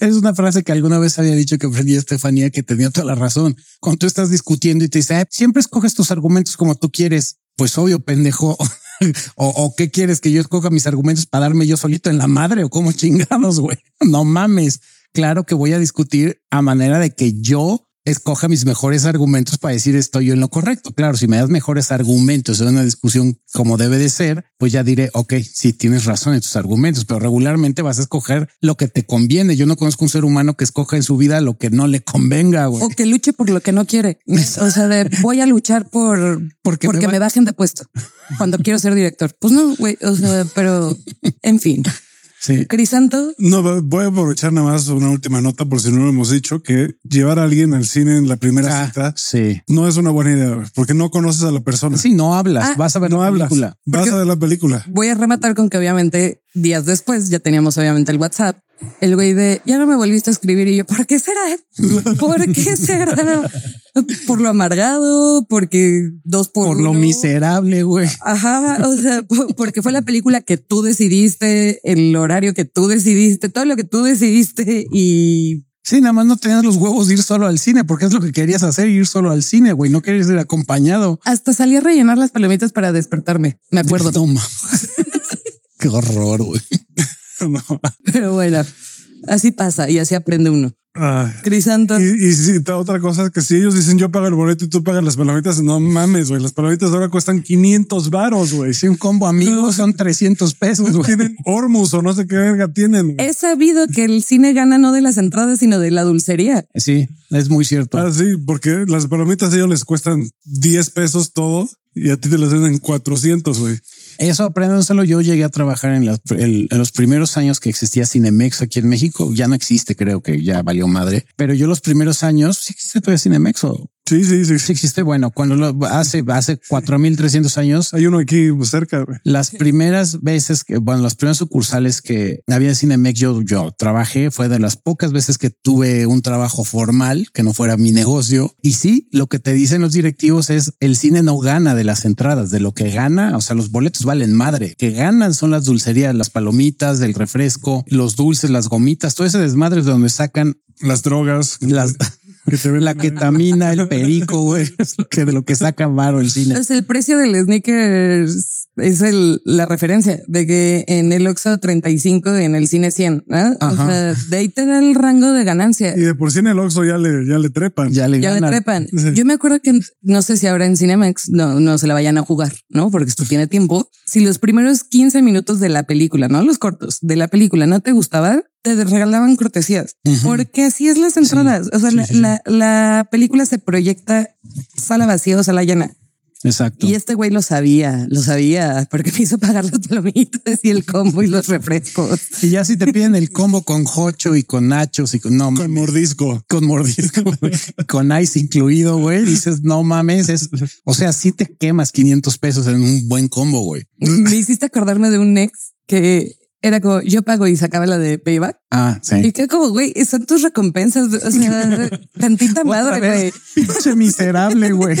Es una frase que alguna vez había dicho que aprendí a Estefanía que tenía toda la razón. Cuando tú estás discutiendo y te dice, "Ah, siempre escoges tus argumentos como tú quieres. Pues obvio, pendejo. o, o qué quieres que yo escoja mis argumentos para darme yo solito en la madre o cómo chingados, güey. No mames. Claro que voy a discutir a manera de que yo escoja mis mejores argumentos para decir estoy yo en lo correcto. Claro, si me das mejores argumentos en una discusión como debe de ser, pues ya diré, ok, sí tienes razón en tus argumentos, pero regularmente vas a escoger lo que te conviene. Yo no conozco un ser humano que escoja en su vida lo que no le convenga, güey. O que luche por lo que no quiere. O sea, de voy a luchar por Porque porque, me va- me, bajen de puesto cuando quiero ser director. Pues no, güey. O sea, pero en fin. Sí. Crisanto, No, voy a aprovechar nada más una última nota por si no lo hemos dicho, que llevar a alguien al cine en la primera Ah, cita sí. no es una buena idea, porque no conoces a la persona. Sí, no hablas, Ah, vas a ver no la hablas. película. Vas a ver la película. voy a rematar con que obviamente días después ya teníamos obviamente el WhatsApp. El güey de ya no me volviste a escribir y yo, ¿por qué será? ¿Por qué será? Por lo amargado, porque dos por, Por lo miserable, güey. Ajá, o sea, po- porque fue la película que tú decidiste, el horario que tú decidiste, todo lo que tú decidiste y Sí, nada más no tenías los huevos de ir solo al cine, porque es lo que querías hacer, ir solo al cine, güey. No querías ir acompañado. hasta salí a rellenar las palomitas para despertarme. Me acuerdo. Mames. Qué horror, güey. No. Pero bueno, así pasa y así aprende uno. Crisanto. Y, y otra cosa es que si ellos dicen yo pago el boleto y tú pagas las palomitas, no mames, güey. Las palomitas ahora cuestan 500 varos, güey. Si un combo amigo son 300 pesos, güey. Tienen Ormus o no sé qué verga tienen. He sabido que el cine gana no de las entradas, sino de la dulcería. Sí, es muy cierto. Ah, sí, porque las palomitas a ellos les cuestan 10 pesos todo y a ti te las venden 400, güey. Eso apréndenselo. Yo llegué a trabajar en, en los primeros años que existía Cinemex aquí en México. Ya no existe, creo que ya valió madre. Pero yo los primeros años sí existe todavía Cinemex o Sí, sí, sí. Sí existe. Bueno, cuando lo hace, hace 4300 años, Hay uno aquí cerca. güey. las primeras veces que, bueno, las primeras sucursales que había en Cinemex, yo, yo trabajé, fue de las pocas veces que tuve un trabajo formal, que no fuera mi negocio. Y sí, lo que te dicen los directivos es el cine no gana de las entradas, de lo que gana, o sea, los boletos valen madre, que ganan son las dulcerías, las palomitas, del refresco, los dulces, las gomitas, todo ese desmadre es de donde sacan Las drogas. las, Que te ven la ketamina, el perico, güey, es que de lo que saca varo el cine. Entonces el precio del sneakers es el, la referencia de que en el Oxxo 35 en el cine 100, ¿no? O sea, de ahí te da el rango de ganancia. Y de por sí en el Oxxo ya le, ya le trepan. Ya le Ya le trepan. Sí. Yo me acuerdo que no sé si ahora en Cinemex no, no se la vayan a jugar, ¿no? Porque esto tiene tiempo. Si los primeros 15 minutos de la película, no los cortos, de la película no te gustaba, te regalaban cortesías. Porque así es las entradas. o sea, sí, la. La, la película se proyecta sala vacía o sala llena. Exacto. Y este güey lo sabía, lo sabía, porque me hizo pagar las palomitas y el combo y los refrescos. Y ya si te piden el combo con jocho y con nachos y con no Con mordisco. con mordisco, con ice incluido, güey, dices no mames, es, o sea, si te quemas 500 pesos en un buen combo, güey. Me hiciste acordarme de un ex que era como yo pago y sacaba la de payback Ah, y sí. que como güey, son tus recompensas. O sea, tantita madre, güey, pinche miserable, güey.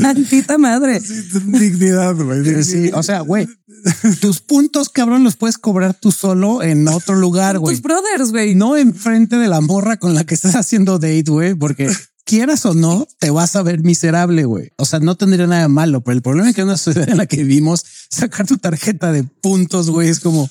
Tantita madre. Dignidad, güey. Sí, o sea, güey, tus puntos, cabrón, los puedes cobrar tú solo en otro lugar, güey. Tus brothers, güey. No enfrente de la morra con la que estás haciendo date, güey, porque quieras o no, te vas a ver miserable, güey. O sea, no tendría nada de malo, pero el problema es que en una sociedad en la que vivimos, sacar tu tarjeta de puntos, güey, es como,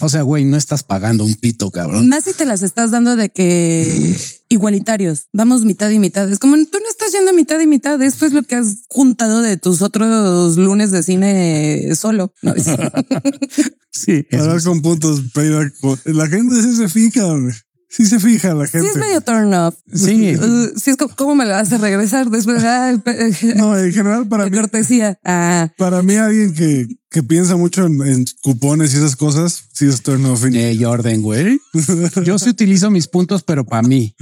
o sea, güey, no estás pagando un pito, cabrón. Más si te las estás dando de que igualitarios, vamos mitad y mitad. Es como tú no estás yendo mitad y mitad. Esto es lo que has juntado de tus otros lunes de cine solo. No, es- Sí, Pagar con puntos payback. La gente sí se fija, güey. Sí se fija la sí gente. es medio turn off. Sí. Sí es como, ¿cómo me lo vas a regresar después? Ah, pe- No, en general para mí, cortesía. Ah, para mí alguien que, que piensa mucho en, en cupones y esas cosas, sí es turn off. Eh, Jordan, güey. Yo sí utilizo mis puntos, pero para mí.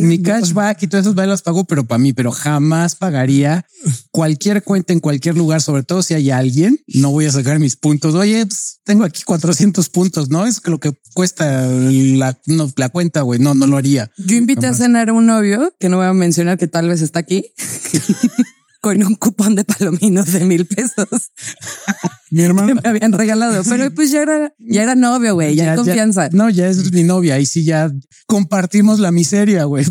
Mi cashback y todas esas las pago, pero para mí, pero jamás pagaría cualquier cuenta en cualquier lugar, sobre todo si hay alguien, no voy a sacar mis puntos. Oye, pues, tengo aquí 400 puntos, ¿no? Es lo que cuesta la, no, la cuenta, güey. No, no lo haría. yo invité a cenar a un novio que no voy a mencionar que tal vez está aquí con un cupón de palominos de mil pesos Mi que hermano, me habían regalado, pero pues ya era, ya era novio, güey, ya, hay confianza. no, ya es mi novia. Ahí sí ya compartimos la miseria, güey.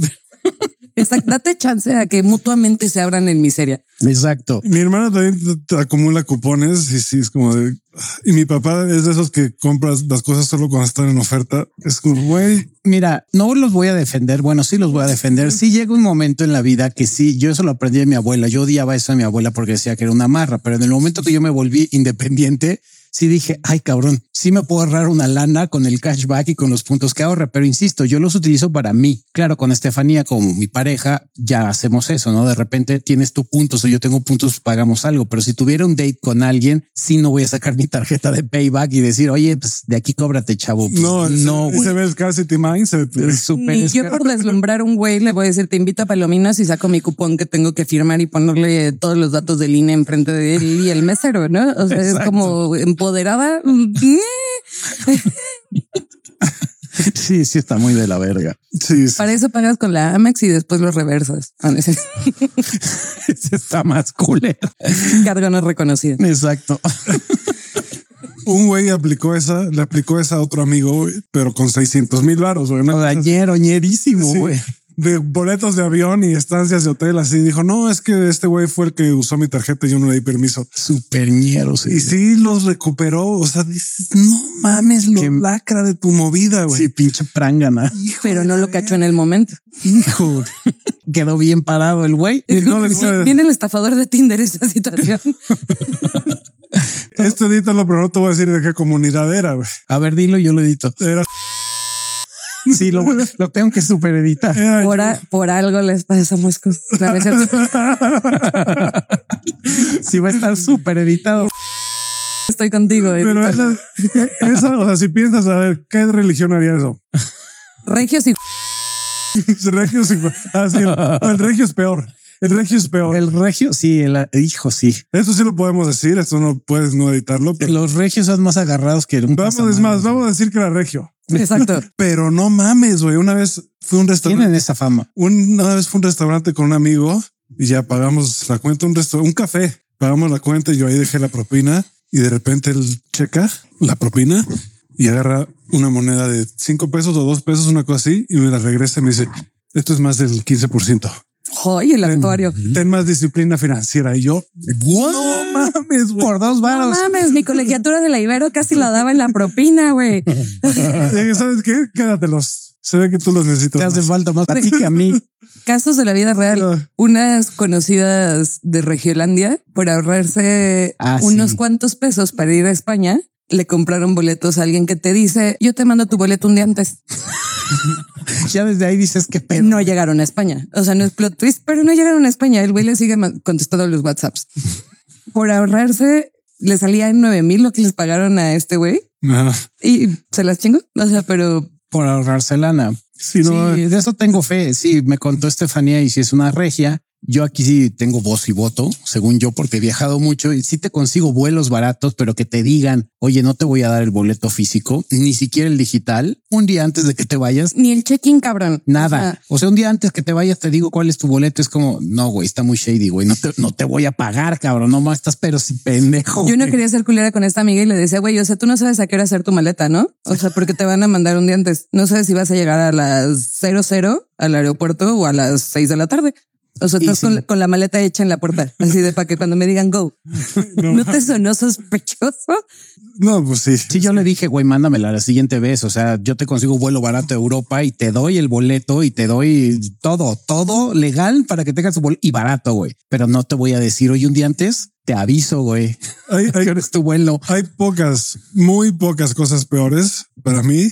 Exacto, date chance a que mutuamente se abran en miseria. Exacto. mi hermana también acumula cupones y sí es como de. Y mi papá es de esos que compras las cosas solo cuando están en oferta. Es como, güey, Mira, no los voy a defender. Bueno, sí los voy a defender. Sí llega un momento en la vida que sí, yo eso lo aprendí de mi abuela. Yo odiaba eso de mi abuela porque decía que era una marra, pero en el momento que yo me volví independiente, sí dije, ay cabrón, sí me puedo ahorrar una lana con el cashback y con los puntos que ahorre, pero insisto, yo los utilizo para mí. Claro, con Estefanía como mi pareja ya hacemos eso, ¿no? De repente tienes tu puntos o yo tengo puntos, pagamos algo, pero si tuviera un date con alguien, sí no voy a sacar mi tarjeta de payback y decir, oye, pues de aquí cóbrate, chavo. Pues, no, no, se, güey. se ve el scarcity mindset. Es súper Y yo por deslumbrar a un güey le voy a decir, te invito a Palominas y saco mi cupón que tengo que firmar y ponerle todos los datos del INE enfrente de él y el mesero, ¿no? O sea, es como empoderada. Sí, sí está muy de la verga. Sí, sí. Para eso pagas con la Amex y después lo reversas. Ese está más culero. Cargo no reconocido. Exacto. Un güey aplicó esa, le aplicó esa a otro amigo, güey, pero con 600 mil baros, güey. cosa así. Ayer, oñerísimo, Sí. De boletos de avión y estancias de hotel. Así dijo, no, es que este güey fue el que usó mi tarjeta y yo no le di permiso. Super ñero, sí. Y sí los recuperó. O sea, dices, no mames, lo Qué- lacra de tu movida, güey. Sí, pinche prangana. Pero no lo cachó en el momento. Hijo, quedó bien parado el güey. No Viene el estafador de Tinder esa situación. Este edítalo, pero no te voy a decir de qué comunidad era, güey. A ver, dilo, yo lo edito. Era, Sí, lo, lo tengo que super editar. era- Por, a- por algo les pasamos cosas. A veces Sí, va a estar súper editado. estoy contigo. pero esa, esa, o sea, si piensas a ver qué religión haría eso, Regios y regio, sí, ah, sí, el, el regio es peor. El regio es peor. El regio, sí, el hijo, sí. Eso sí lo podemos decir. Esto no puedes no editarlo. pero- Los regios son más agarrados que un Vamos, es más, vamos a decir que era regio. Exacto. Pero no mames, güey. Una vez fue un restaurante. Tienen esa fama. Una vez fue un restaurante con un amigo y ya pagamos la cuenta, un restaurante, un café. Pagamos la cuenta y yo ahí dejé la propina y de repente él checa la propina y agarra una moneda de cinco pesos o dos pesos, una cosa así, y me la regresa y me dice, esto es más del 15%. Oye, el actuario. Ten más disciplina financiera. Y yo, no mames, güey. Por dos No varos. mames, mi colegiatura de la Ibero casi la daba en la propina, güey. Eh, ¿Sabes qué? Quédatelos. Se ve que tú los necesitas. Te hace más. falta más a ti que a mí. Casos de la vida real. Unas conocidas de Regiolandia, por ahorrarse Ah, sí. unos cuantos pesos para ir a España, le compraron boletos a alguien que te dice, yo te mando tu boleto un día antes. Ya desde ahí dices que pedo. No llegaron a España. O sea, no es plot twist, pero no llegaron a España. El güey le sigue contestando los WhatsApps. Por ahorrarse, le salía en nueve mil lo que les pagaron a este güey y se las chingó. O sea, pero Por ahorrarse lana. Sí, no, Sí, de eso tengo fe. Sí, me contó Estefanía y si es una regia. Yo aquí sí tengo voz y voto, según yo, porque he viajado mucho y sí te consigo vuelos baratos, pero que te digan, oye, no te voy a dar el boleto físico, ni siquiera el digital, un día antes de que te vayas, ni el check-in, cabrón. nada. O sea, O sea, un día antes que te vayas te digo cuál es tu boleto. Es como, no, güey, está muy shady, güey. No te, no te voy a pagar, cabrón. No más estás, pero sí pendejo. Yo no quería ser culera con esta amiga y le decía, güey, o sea, tú no sabes a qué hora hacer tu maleta, ¿no? O sea, porque te van a mandar un día antes. No sabes si vas a llegar a las 00 al aeropuerto o a las 6 de la tarde. O sea, estás sí. con, la- con la maleta hecha en la puerta, así de para que cuando me digan go, no, te sonó sospechoso. no, pues sí. Sí, yo le dije, güey, mándamela la siguiente vez. O sea, yo te consigo vuelo barato a Europa y te doy el boleto y te doy todo, todo legal para que tengas tu boleto y barato, güey. Pero no te voy a decir hoy un día antes, te aviso, güey. Hay, hay, que eres tu vuelo. hay pocas, muy pocas cosas peores para mí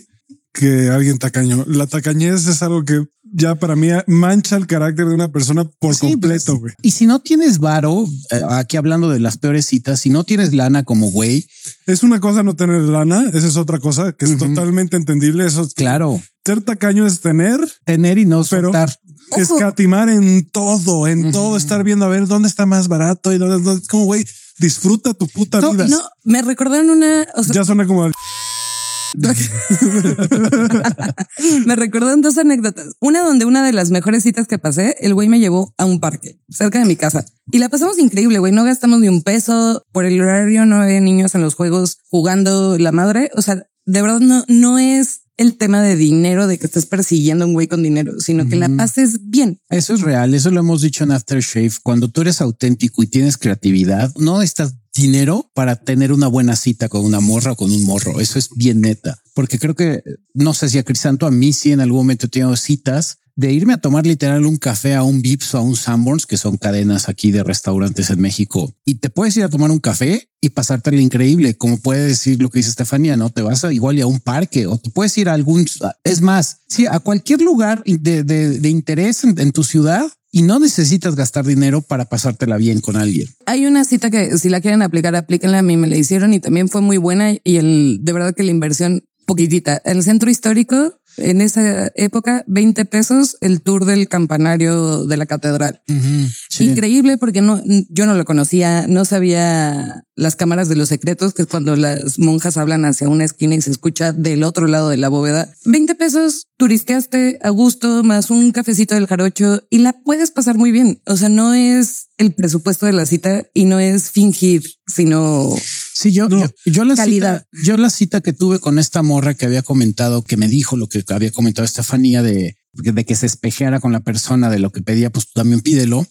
que alguien tacaño. La tacañez es algo que ya para mí mancha el carácter de una persona por Sí, completo, pues, güey. Y si no tienes varo, eh, aquí hablando de las peores citas, si no tienes lana como güey, Es una cosa no tener lana, esa es otra cosa que es totalmente entendible. Eso es- claro, ser tacaño es tener, tener y no Pero- soltar. Escatimar en todo, en todo, estar viendo a ver dónde está más barato y dónde, dónde- como güey, disfruta tu puta No, vida. no, me recordaron una, o sea, Ya suena como me recordaron dos anécdotas. Una donde una de las mejores citas que pasé, el güey me llevó a un parque cerca de mi casa y la pasamos increíble, güey. No gastamos ni un peso por el horario, no había niños en los juegos jugando la madre. O sea, de verdad no, no es el tema de dinero, de que estés persiguiendo a un güey con dinero, sino que la pases bien. Eso es real, eso lo hemos dicho en Aftershave. Cuando tú eres auténtico y tienes creatividad, no necesitas dinero para tener una buena cita con una morra o con un morro. Eso es bien neta, porque creo que no sé si a Crisanto, a mí sí en algún momento he tenido citas de irme a tomar literal un café a un Vips o a un Sanborns, que son cadenas aquí de restaurantes en México, y te puedes ir a tomar un café y pasarte el increíble, como puede decir lo que dice Estefanía, no te vas a igual y a un parque o te puedes ir a algún, es más, sí, a cualquier lugar de, de- interés en, en tu ciudad y no necesitas gastar dinero para pasártela bien con alguien. Hay una cita que si la quieren aplicar, aplíquenla. A mí me la hicieron y también fue muy buena y el de verdad que la inversión poquitita. El centro histórico en esa época, 20 pesos el tour del campanario de la catedral. Sí. Increíble porque no, yo no lo conocía, no sabía las cámaras de los secretos, que es cuando las monjas hablan hacia una esquina y se escucha del otro lado de la bóveda. 20 pesos, turisteaste a gusto, más un cafecito del jarocho y la puedes pasar muy bien. O sea, no es el presupuesto de la cita y no es fingir, sino Sí, yo, No. yo, yo la Calidad. cita, yo la cita que tuve con esta morra que había comentado, que me dijo lo que había comentado Estefanía de, de que se espejeara con la persona de lo que pedía, pues tú también pídelo.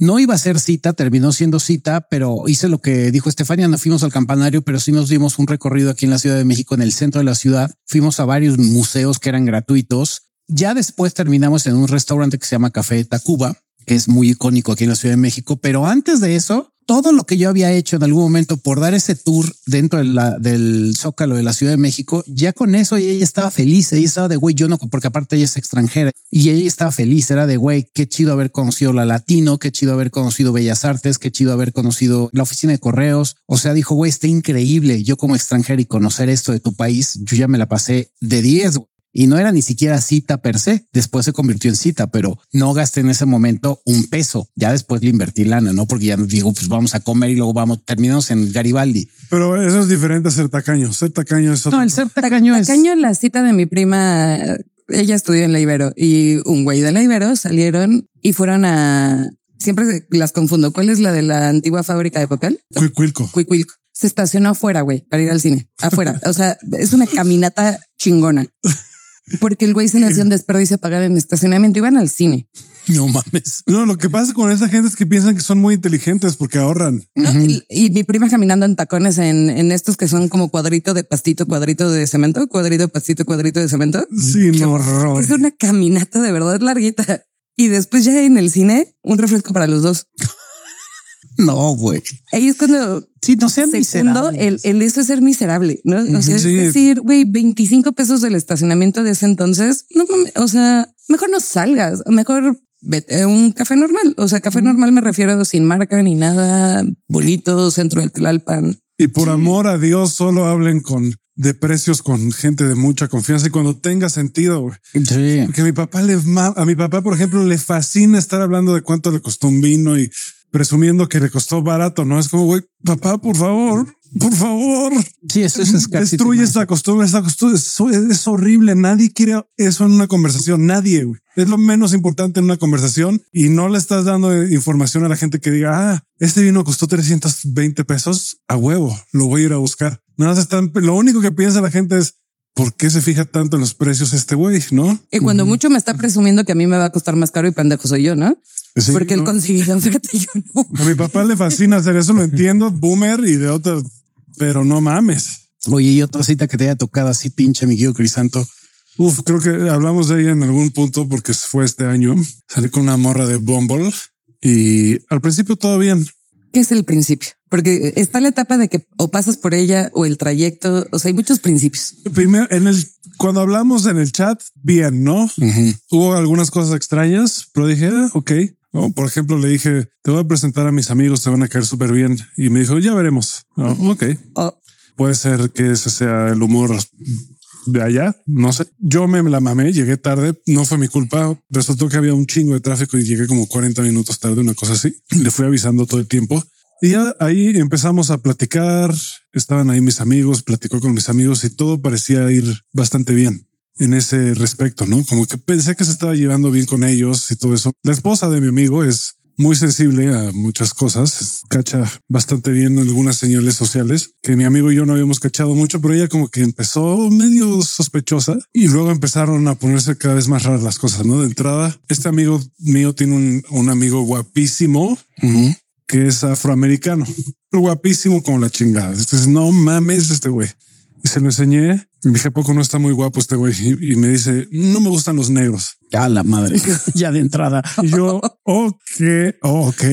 No iba a ser cita, terminó siendo cita, pero hice lo que dijo Estefanía, no fuimos al campanario, pero sí nos dimos un recorrido aquí en la Ciudad de México, en el centro de la ciudad. Fuimos a varios museos que eran gratuitos. Ya después terminamos en un restaurante que se llama Café Tacuba, que es muy icónico aquí en la Ciudad de México. Pero antes de eso, todo lo que yo había hecho en algún momento por dar ese tour dentro de la, del Zócalo de la Ciudad de México, ya con eso ella estaba feliz. Ella estaba de güey, yo no, porque aparte ella es extranjera y ella estaba feliz. Era de güey, qué chido haber conocido la Latino, qué chido haber conocido Bellas Artes, qué chido haber conocido la oficina de correos. O sea, dijo güey, está increíble. Yo como extranjera y conocer esto de tu país, yo ya me la pasé de 10. Y no era ni siquiera cita per se. Después se convirtió en cita, pero no gasté en ese momento un peso. Ya después le invertí lana, no? Porque ya digo, pues vamos a comer y luego vamos, terminamos en Garibaldi. Pero eso es diferente a ser tacaño. Ser tacaño es No, el ser tacaño es. Tacaño, la cita de mi prima, ella estudió en la Ibero y un güey de la Ibero salieron y fueron a, siempre las confundo. ¿Cuál es la de la antigua fábrica de papel? Cuicuilco. Cuicuilco. Se estacionó afuera, güey, para ir al cine. Afuera. O sea, es una caminata chingona. Porque el güey se le hacía un desperdicio pagar en estacionamiento. Iban al cine. No mames. No, lo que pasa con esa gente es que piensan que son muy inteligentes porque ahorran. ¿no? y, y mi prima caminando en tacones en, en estos que son como cuadrito de pastito, cuadrito de cemento, cuadrito, pastito, cuadrito de cemento. Sí, no horror. Es una caminata de verdad larguita. Y después ya en el cine, un refresco para los dos. No, güey. Ahí es cuando Sí, no sean segundo, miserables. el, el eso es ser miserable, ¿no? O sea, Sí. es decir, güey, 25 pesos del estacionamiento de ese entonces, no o sea, mejor no salgas, mejor vete a un café normal. O sea, café normal me refiero sin marca ni nada, bonito, centro del Tlalpan. Y por amor a Dios, solo hablen con de precios con gente de mucha confianza y cuando tenga sentido. güey. Sí. Porque a mi papá le a mi papá, por ejemplo, le fascina estar hablando de cuánto le costó un vino y presumiendo que le costó barato. No es como, güey, papá, por favor, por favor, Sí, eso es escasísimo. destruye esta costumbre. Esta costumbre es, es horrible. Nadie quiere eso en una conversación. Nadie güey. es lo menos importante en una conversación y no le estás dando información a la gente que diga, ah, este vino costó 320 pesos a huevo. Lo voy a ir a buscar. Nada más están. Lo único que piensa la gente es por qué se fija tanto en los precios este güey, no? Y cuando mucho me está presumiendo que a mí me va a costar más caro y pendejo soy yo, ¿no? Sí, Porque él ¿no? consiguió la oferta y yo no. A mi papá le fascina hacer eso, lo entiendo, boomer y de otras, pero no mames. Oye, y otra cita que te haya tocado así, pinche mi Guido Crisanto. Uf, creo que hablamos de ella en algún punto porque fue este año. Salí con una morra de Bumble y al principio todo bien. ¿Qué es el principio? Porque está la etapa de que o pasas por ella o el trayecto. O sea, hay muchos principios. Primero, en el, cuando hablamos en el chat, bien, ¿no? Hubo algunas cosas extrañas, pero dije, ah, ok. ¿No? Por ejemplo, le dije, te voy a presentar a mis amigos, te van a caer súper bien. Y me dijo, ya veremos. Ah, ok. O Puede ser que ese sea el humor de allá, no sé. Yo me la mamé, llegué tarde, no fue mi culpa. Resultó que había un chingo de tráfico y llegué como 40 minutos tarde, una cosa así. Le fui avisando todo el tiempo. Y ya ahí empezamos a platicar, estaban ahí mis amigos, platicó con mis amigos y todo parecía ir bastante bien en ese respecto, ¿no? Como que pensé que se estaba llevando bien con ellos y todo eso. La esposa de mi amigo es muy sensible a muchas cosas, cacha bastante bien algunas señales sociales que mi amigo y yo no habíamos cachado mucho, pero ella como que empezó medio sospechosa y luego empezaron a ponerse cada vez más raras las cosas, ¿no? De entrada, este amigo mío tiene un, un amigo guapísimo que es afroamericano, guapísimo como la chingada. Entonces, no mames este güey. Se lo enseñé y dije, "¿A poco no está muy guapo este güey. Y, y me dice, no me gustan los negros. A la madre. ya de entrada. Y yo, ok, ok.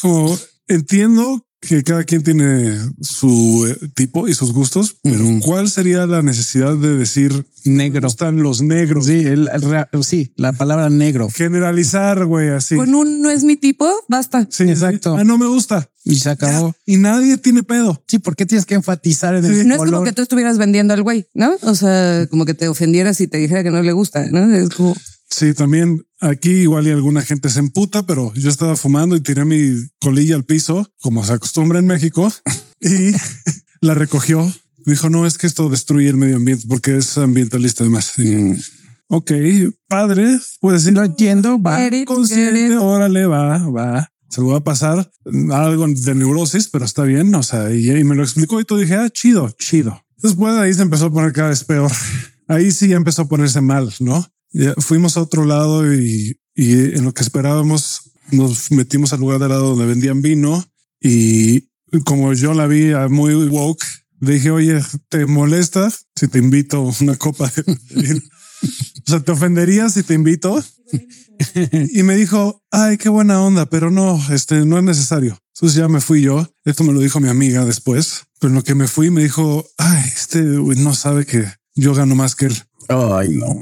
Como entiendo que cada quien tiene su eh, tipo y sus gustos, pero. ¿cuál sería la necesidad de decir Negro. están los negros? Sí, el, sí, la palabra negro. Generalizar, güey, así. con un no es mi tipo, basta. Sí, Exacto. Ah, no me gusta. Y se acabó. Y nadie tiene pedo. Sí, ¿por qué tienes que enfatizar en Sí. el No es como que tú estuvieras vendiendo al güey, ¿no? O sea, como que te ofendieras y te dijera que no le gusta, ¿no? Es como, Sí, también aquí igual y alguna gente se emputa, pero yo estaba fumando y tiré mi colilla al piso, como se acostumbra en México, y la recogió. Dijo, no, es que esto destruye el medio ambiente porque es ambientalista además. Mm. ok, padre, puedes decir, Lo entiendo, va. It, consciente, órale, va, va. Se lo va a pasar algo de neurosis, pero está bien. O sea, y, y me lo explicó y todo dije, ah, chido, chido. Después de ahí se empezó a poner cada vez peor. Ahí sí ya empezó a ponerse mal, ¿no? Ya fuimos a otro lado y, y en lo que esperábamos nos metimos al lugar de lado donde vendían vino y como yo la vi a muy woke, le dije, oye, ¿te molesta si te invito una copa de vino? O sea, ¿te ofenderías si te invito? Y me dijo, ay, qué buena onda, pero no, este no es necesario. Entonces ya me fui yo. Esto me lo dijo mi amiga después, pero en lo que me fui me dijo, ay, este no sabe que yo gano más que él. Ay, no.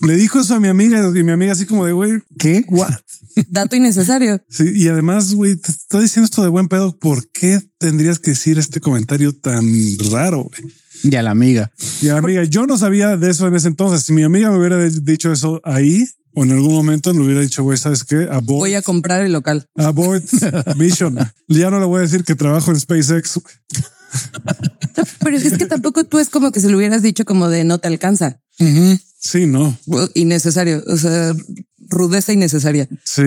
Le dijo eso a mi amiga y mi amiga así como de, güey, ¿qué? What? Dato innecesario. Sí, y además, güey, te estoy diciendo esto de buen pedo. ¿Por qué tendrías que decir este comentario tan raro? güey? Y a la amiga. Y a la amiga, yo no sabía de eso en ese entonces. Si mi amiga me hubiera dicho eso ahí o en algún momento, le hubiera dicho, güey, ¿sabes qué? Abort, Voy a comprar el local. abort mission. Ya no le voy a decir que trabajo en SpaceX. Pero es que tampoco tú es como que se lo hubieras dicho como de no te alcanza. Sí, no. Innecesario. O sea, rudeza innecesaria. Sí.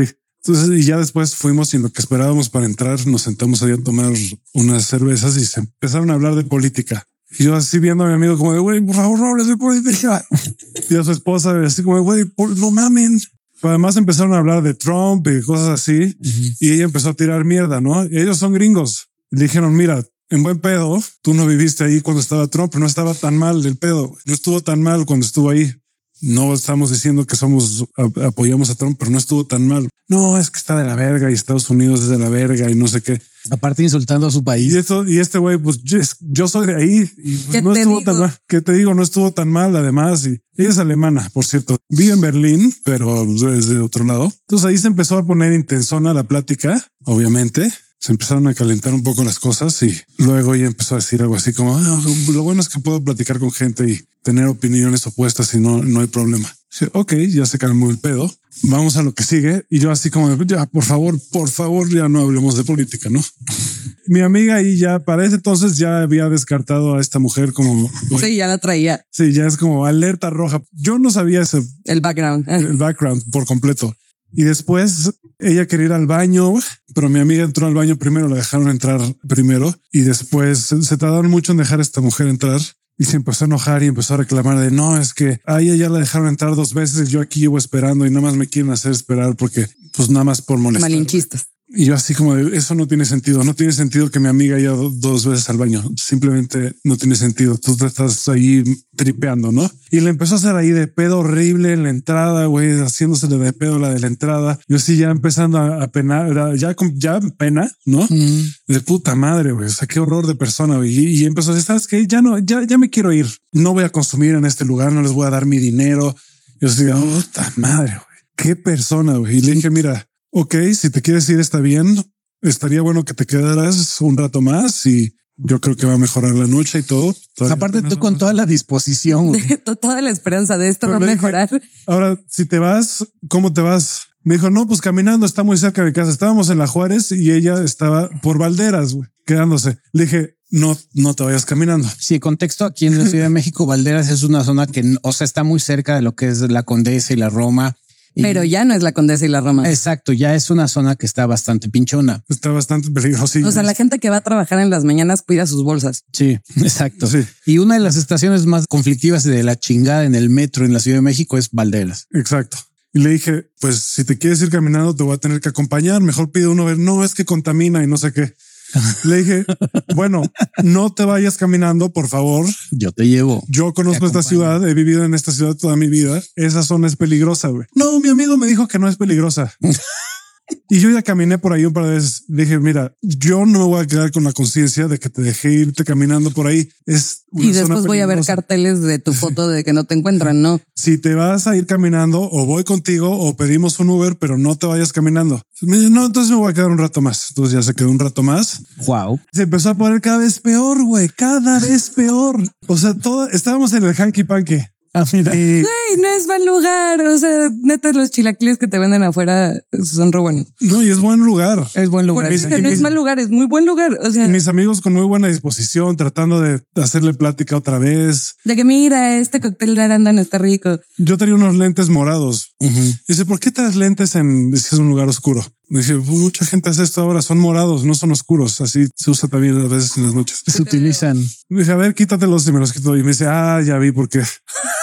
Entonces, y ya después fuimos y en lo que esperábamos para entrar, nos sentamos ahí a tomar unas cervezas y se empezaron a hablar de política. Y yo así viendo a mi amigo como de, güey, por favor, no hables de política. Y a su esposa así como de, güey, por- no mamen. Pero además empezaron a hablar de Trump y cosas así. Y ella empezó a tirar mierda, ¿no? Y ellos son gringos. Le dijeron, mira, en buen pedo, tú no viviste ahí cuando estaba Trump, no estaba tan mal el pedo. No estuvo tan mal cuando estuvo ahí. No estamos diciendo que somos apoyamos a Trump, pero no estuvo tan mal. No, es que está de la verga y Estados Unidos es de la verga y no sé qué. Aparte insultando a su Y país. esto, y este güey, pues yo, soy de ahí y pues, ¿Qué no te estuvo digo? tan mal. ¿Qué te digo? No estuvo tan mal. Además, y ella es alemana, por cierto. Vive en Berlín, pero es de otro lado. Entonces ahí se empezó a poner intensona la plática, obviamente. Se empezaron a calentar un poco las cosas y luego ella empezó a decir algo así como "Ah, lo bueno es que puedo platicar con gente y tener opiniones opuestas y no, no hay problema. Dije, ok, ya se calmó el pedo. Vamos a lo que sigue. Y yo así como ya, por favor, por favor, ya no hablemos de política, ¿no? Mi amiga ahí ya para ese entonces ya había descartado a esta mujer como Sí, ya la traía sí, ya es como alerta roja. Yo no sabía ese el background. el background por completo. Y después ella quería ir al baño, pero mi amiga entró al baño primero, la dejaron entrar primero y después se tardaron mucho en dejar a esta mujer entrar. Y se empezó a enojar y empezó a reclamar de no, es que a ella ya la dejaron entrar dos veces. Yo aquí llevo esperando y nada más me quieren hacer esperar porque pues nada más por molestar. Malinchistas. Y yo así como de, eso no tiene sentido. No tiene sentido que mi amiga haya dos veces al baño. Simplemente no tiene sentido. Tú te estás ahí tripeando, ¿no? Y le empezó a hacer ahí de pedo horrible en la entrada, güey, haciéndosele de pedo la de la entrada. Yo sí ya empezando a, penar, ya con ya pena, ¿no? De puta madre, güey. O sea, qué horror de persona, güey. Y, y empezó a decir, sabes que ya no, ya, ya me quiero ir. No voy a consumir en este lugar, no les voy a dar mi dinero. Yo oh, puta madre, güey. Qué persona, güey. Y le dije, mira, ok, si te quieres ir está bien. Estaría bueno que te quedaras un rato más y yo creo que va a mejorar la noche y todo. Todavía Aparte tú con toda la disposición. Toda la esperanza de esto va a dije- mejorar. Ahora, si te vas, ¿cómo te vas? Me dijo, no, pues caminando está muy cerca de mi casa. Estábamos en la Juárez y ella estaba por Valderas, güey, quedándose. Le dije, no, no te vayas caminando. Sí, contexto aquí en la Ciudad de México, Valderas es una zona que, o sea, está muy cerca de lo que es la Condesa y la Roma. Pero ya no es la Condesa y la Roma. exacto, ya es una zona que está bastante pinchona. Está bastante peligroso. O sea, la gente que va a trabajar en las mañanas cuida sus bolsas. Sí, exacto. Sí. Y una de las estaciones más conflictivas de la chingada en el metro en la Ciudad de México es Valderas. Exacto. Y le dije, pues si te quieres ir caminando, te voy a tener que acompañar. Mejor pide uno ver. No es que contamina y no sé qué. Le dije, bueno, no te vayas caminando, por favor. Yo te llevo. Yo conozco esta ciudad, he vivido en esta ciudad toda mi vida. Esa zona es peligrosa, güey. No, mi amigo me dijo que no es peligrosa. y yo ya caminé por ahí un par de veces. Dije, mira, yo no me voy a quedar con la conciencia de que te dejé irte caminando por ahí. Es una Y zona después voy a ver carteles de tu foto de que no te encuentran, ¿no? Si te vas a ir caminando o voy contigo o pedimos un Uber, pero no te vayas caminando. Me dice, no, entonces me voy a quedar un rato más. Entonces ya se quedó un rato más. Wow. Se empezó a poner cada vez peor, güey, cada vez peor. O sea, todo estábamos en el hanky panky. Ah, mira. Güey, no es buen lugar. O sea, neta, los chilaquiles que te venden afuera son re buenos. no, y es buen lugar. Es buen lugar. Eso que no es mal lugar, es muy buen lugar. O sea, mis amigos con muy buena disposición, tratando de hacerle plática otra vez. de que mira, este cóctel de arándano está rico. Yo tenía unos lentes morados. Dice, ¿por qué traes lentes en si es un lugar oscuro? Dice, mucha gente hace esto ahora, son morados, no son oscuros. Así se usa también a veces en las noches. Se utilizan. Dije, a ver, quítatelos y me los quito. Y me dice, ah, ya vi por qué.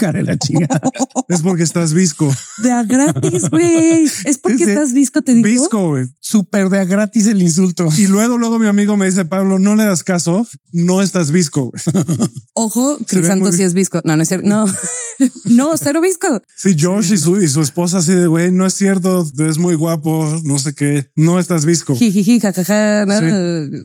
De la chingada. Es porque estás visco. De a gratis, güey. Es porque estás disco, te digo. Visco, güey. Súper de a gratis el insulto. Y luego, luego mi amigo me dice, Pablo, no le das caso, no estás visco. güey". Ojo, Crisanto sí es visco. No, no es cierto. No, no, cero visco. Sí, Josh y su, y su esposa así de, güey, no es cierto, es muy guapo, no sé qué, no estás visco. Jijiji, jajaja. ¿no?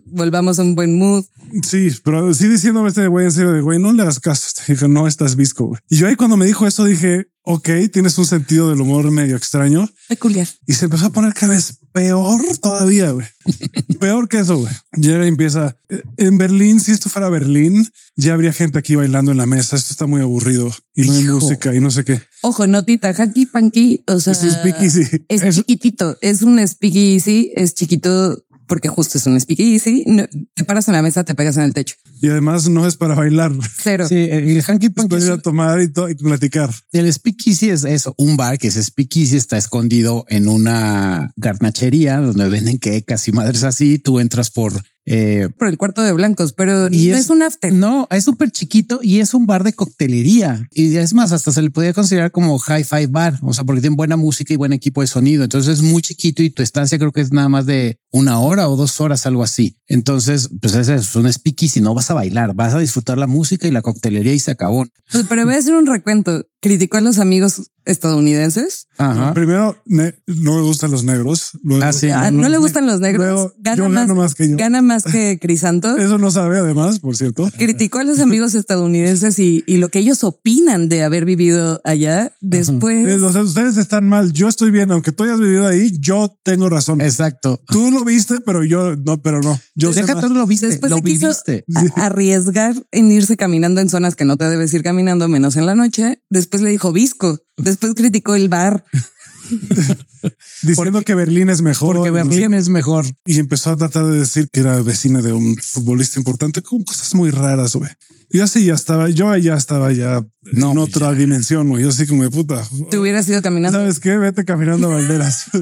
Volvamos a un buen mood. Sí, pero sí diciéndome este güey en serio de, güey, no le das caso. Dije, no estás visco. güey. Y yo yo ahí cuando me dijo eso dije, ok, tienes un sentido del humor medio extraño. Peculiar. Y se empezó a poner cada vez peor todavía, güey. peor que eso, güey. Ya empieza eh, en Berlín. Si esto fuera Berlín, ya habría gente aquí bailando en la mesa. Esto está muy aburrido y no hay Hijo. música y no sé qué. Ojo, notita, Hanky Panky, o sea, Es es chiquitito, es un speakeasy, es chiquito porque justo es un speakeasy. No, te paras en la mesa, te pegas en el techo. Y además no es para bailar, Cero. Sí, el hanky panky para es ir a tomar y, to- y platicar. El speakeasy es eso, un bar que es speakeasy, está escondido en una garnachería donde venden quecas y madres así. Tú entras por eh, Por el cuarto de blancos, pero Y no es- es un after. No, es súper chiquito y es un bar de coctelería. Y es más, hasta se le podría considerar como hi-fi bar, o sea, porque tiene buena música y buen equipo de sonido. Entonces es muy chiquito y tu estancia creo que es nada más de una hora o dos horas, algo así. Entonces, pues ese es un speakeasy, no vas a bailar, vas a disfrutar la música y la coctelería y se acabó. Pues, pero voy a hacer un recuento. Criticó a los amigos estadounidenses. Ajá. Primero, ne- no me gustan los negros. Luego, Ah, sí. Ah, no le gustan los negros. Luego, Gana yo más, gano más que yo. gana más que Crisanto. Eso no sabe además, por cierto. Criticó a los amigos estadounidenses y, y lo que ellos opinan de haber vivido allá. Después, Eh, o sea, ustedes están mal. Yo estoy bien. Aunque tú hayas vivido ahí, yo tengo razón. Exacto. Tú lo viste, pero yo no, pero no. Yo sé Deja tú lo viste, después lo viviste. arriesgar en irse caminando en zonas que no te debes ir caminando, menos en la noche. Después le dijo visco. Después criticó el bar. diciendo que Berlín es mejor. Porque Berlín es mejor. Y empezó a tratar de decir que era vecina de un futbolista importante, con cosas muy raras, güey. Yo así ya estaba, yo ya estaba ya No, en otra dimensión, güey. Yo así como de puta. Te hubieras ido caminando. ¿Sabes qué? Vete caminando a Valderas.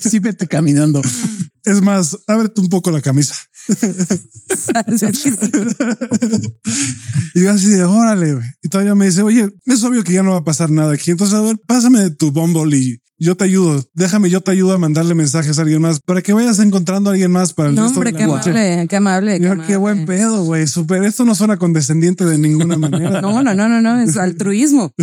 Sí, vete caminando. es más, ábrete un poco la camisa. Y yo así de órale, güey. Y todavía me dice, oye, es obvio que ya no va a pasar nada aquí. Entonces, a ver, pásame tu Bumble y yo te ayudo. Déjame, yo te ayudo a mandarle mensajes a alguien más para que vayas encontrando a alguien más para el No, resto hombre, de qué noche. amable, qué amable. Yo, amable. qué buen pedo, güey. Super. Esto no suena condescendiente de ninguna manera. No, no, no, no, no, es altruismo.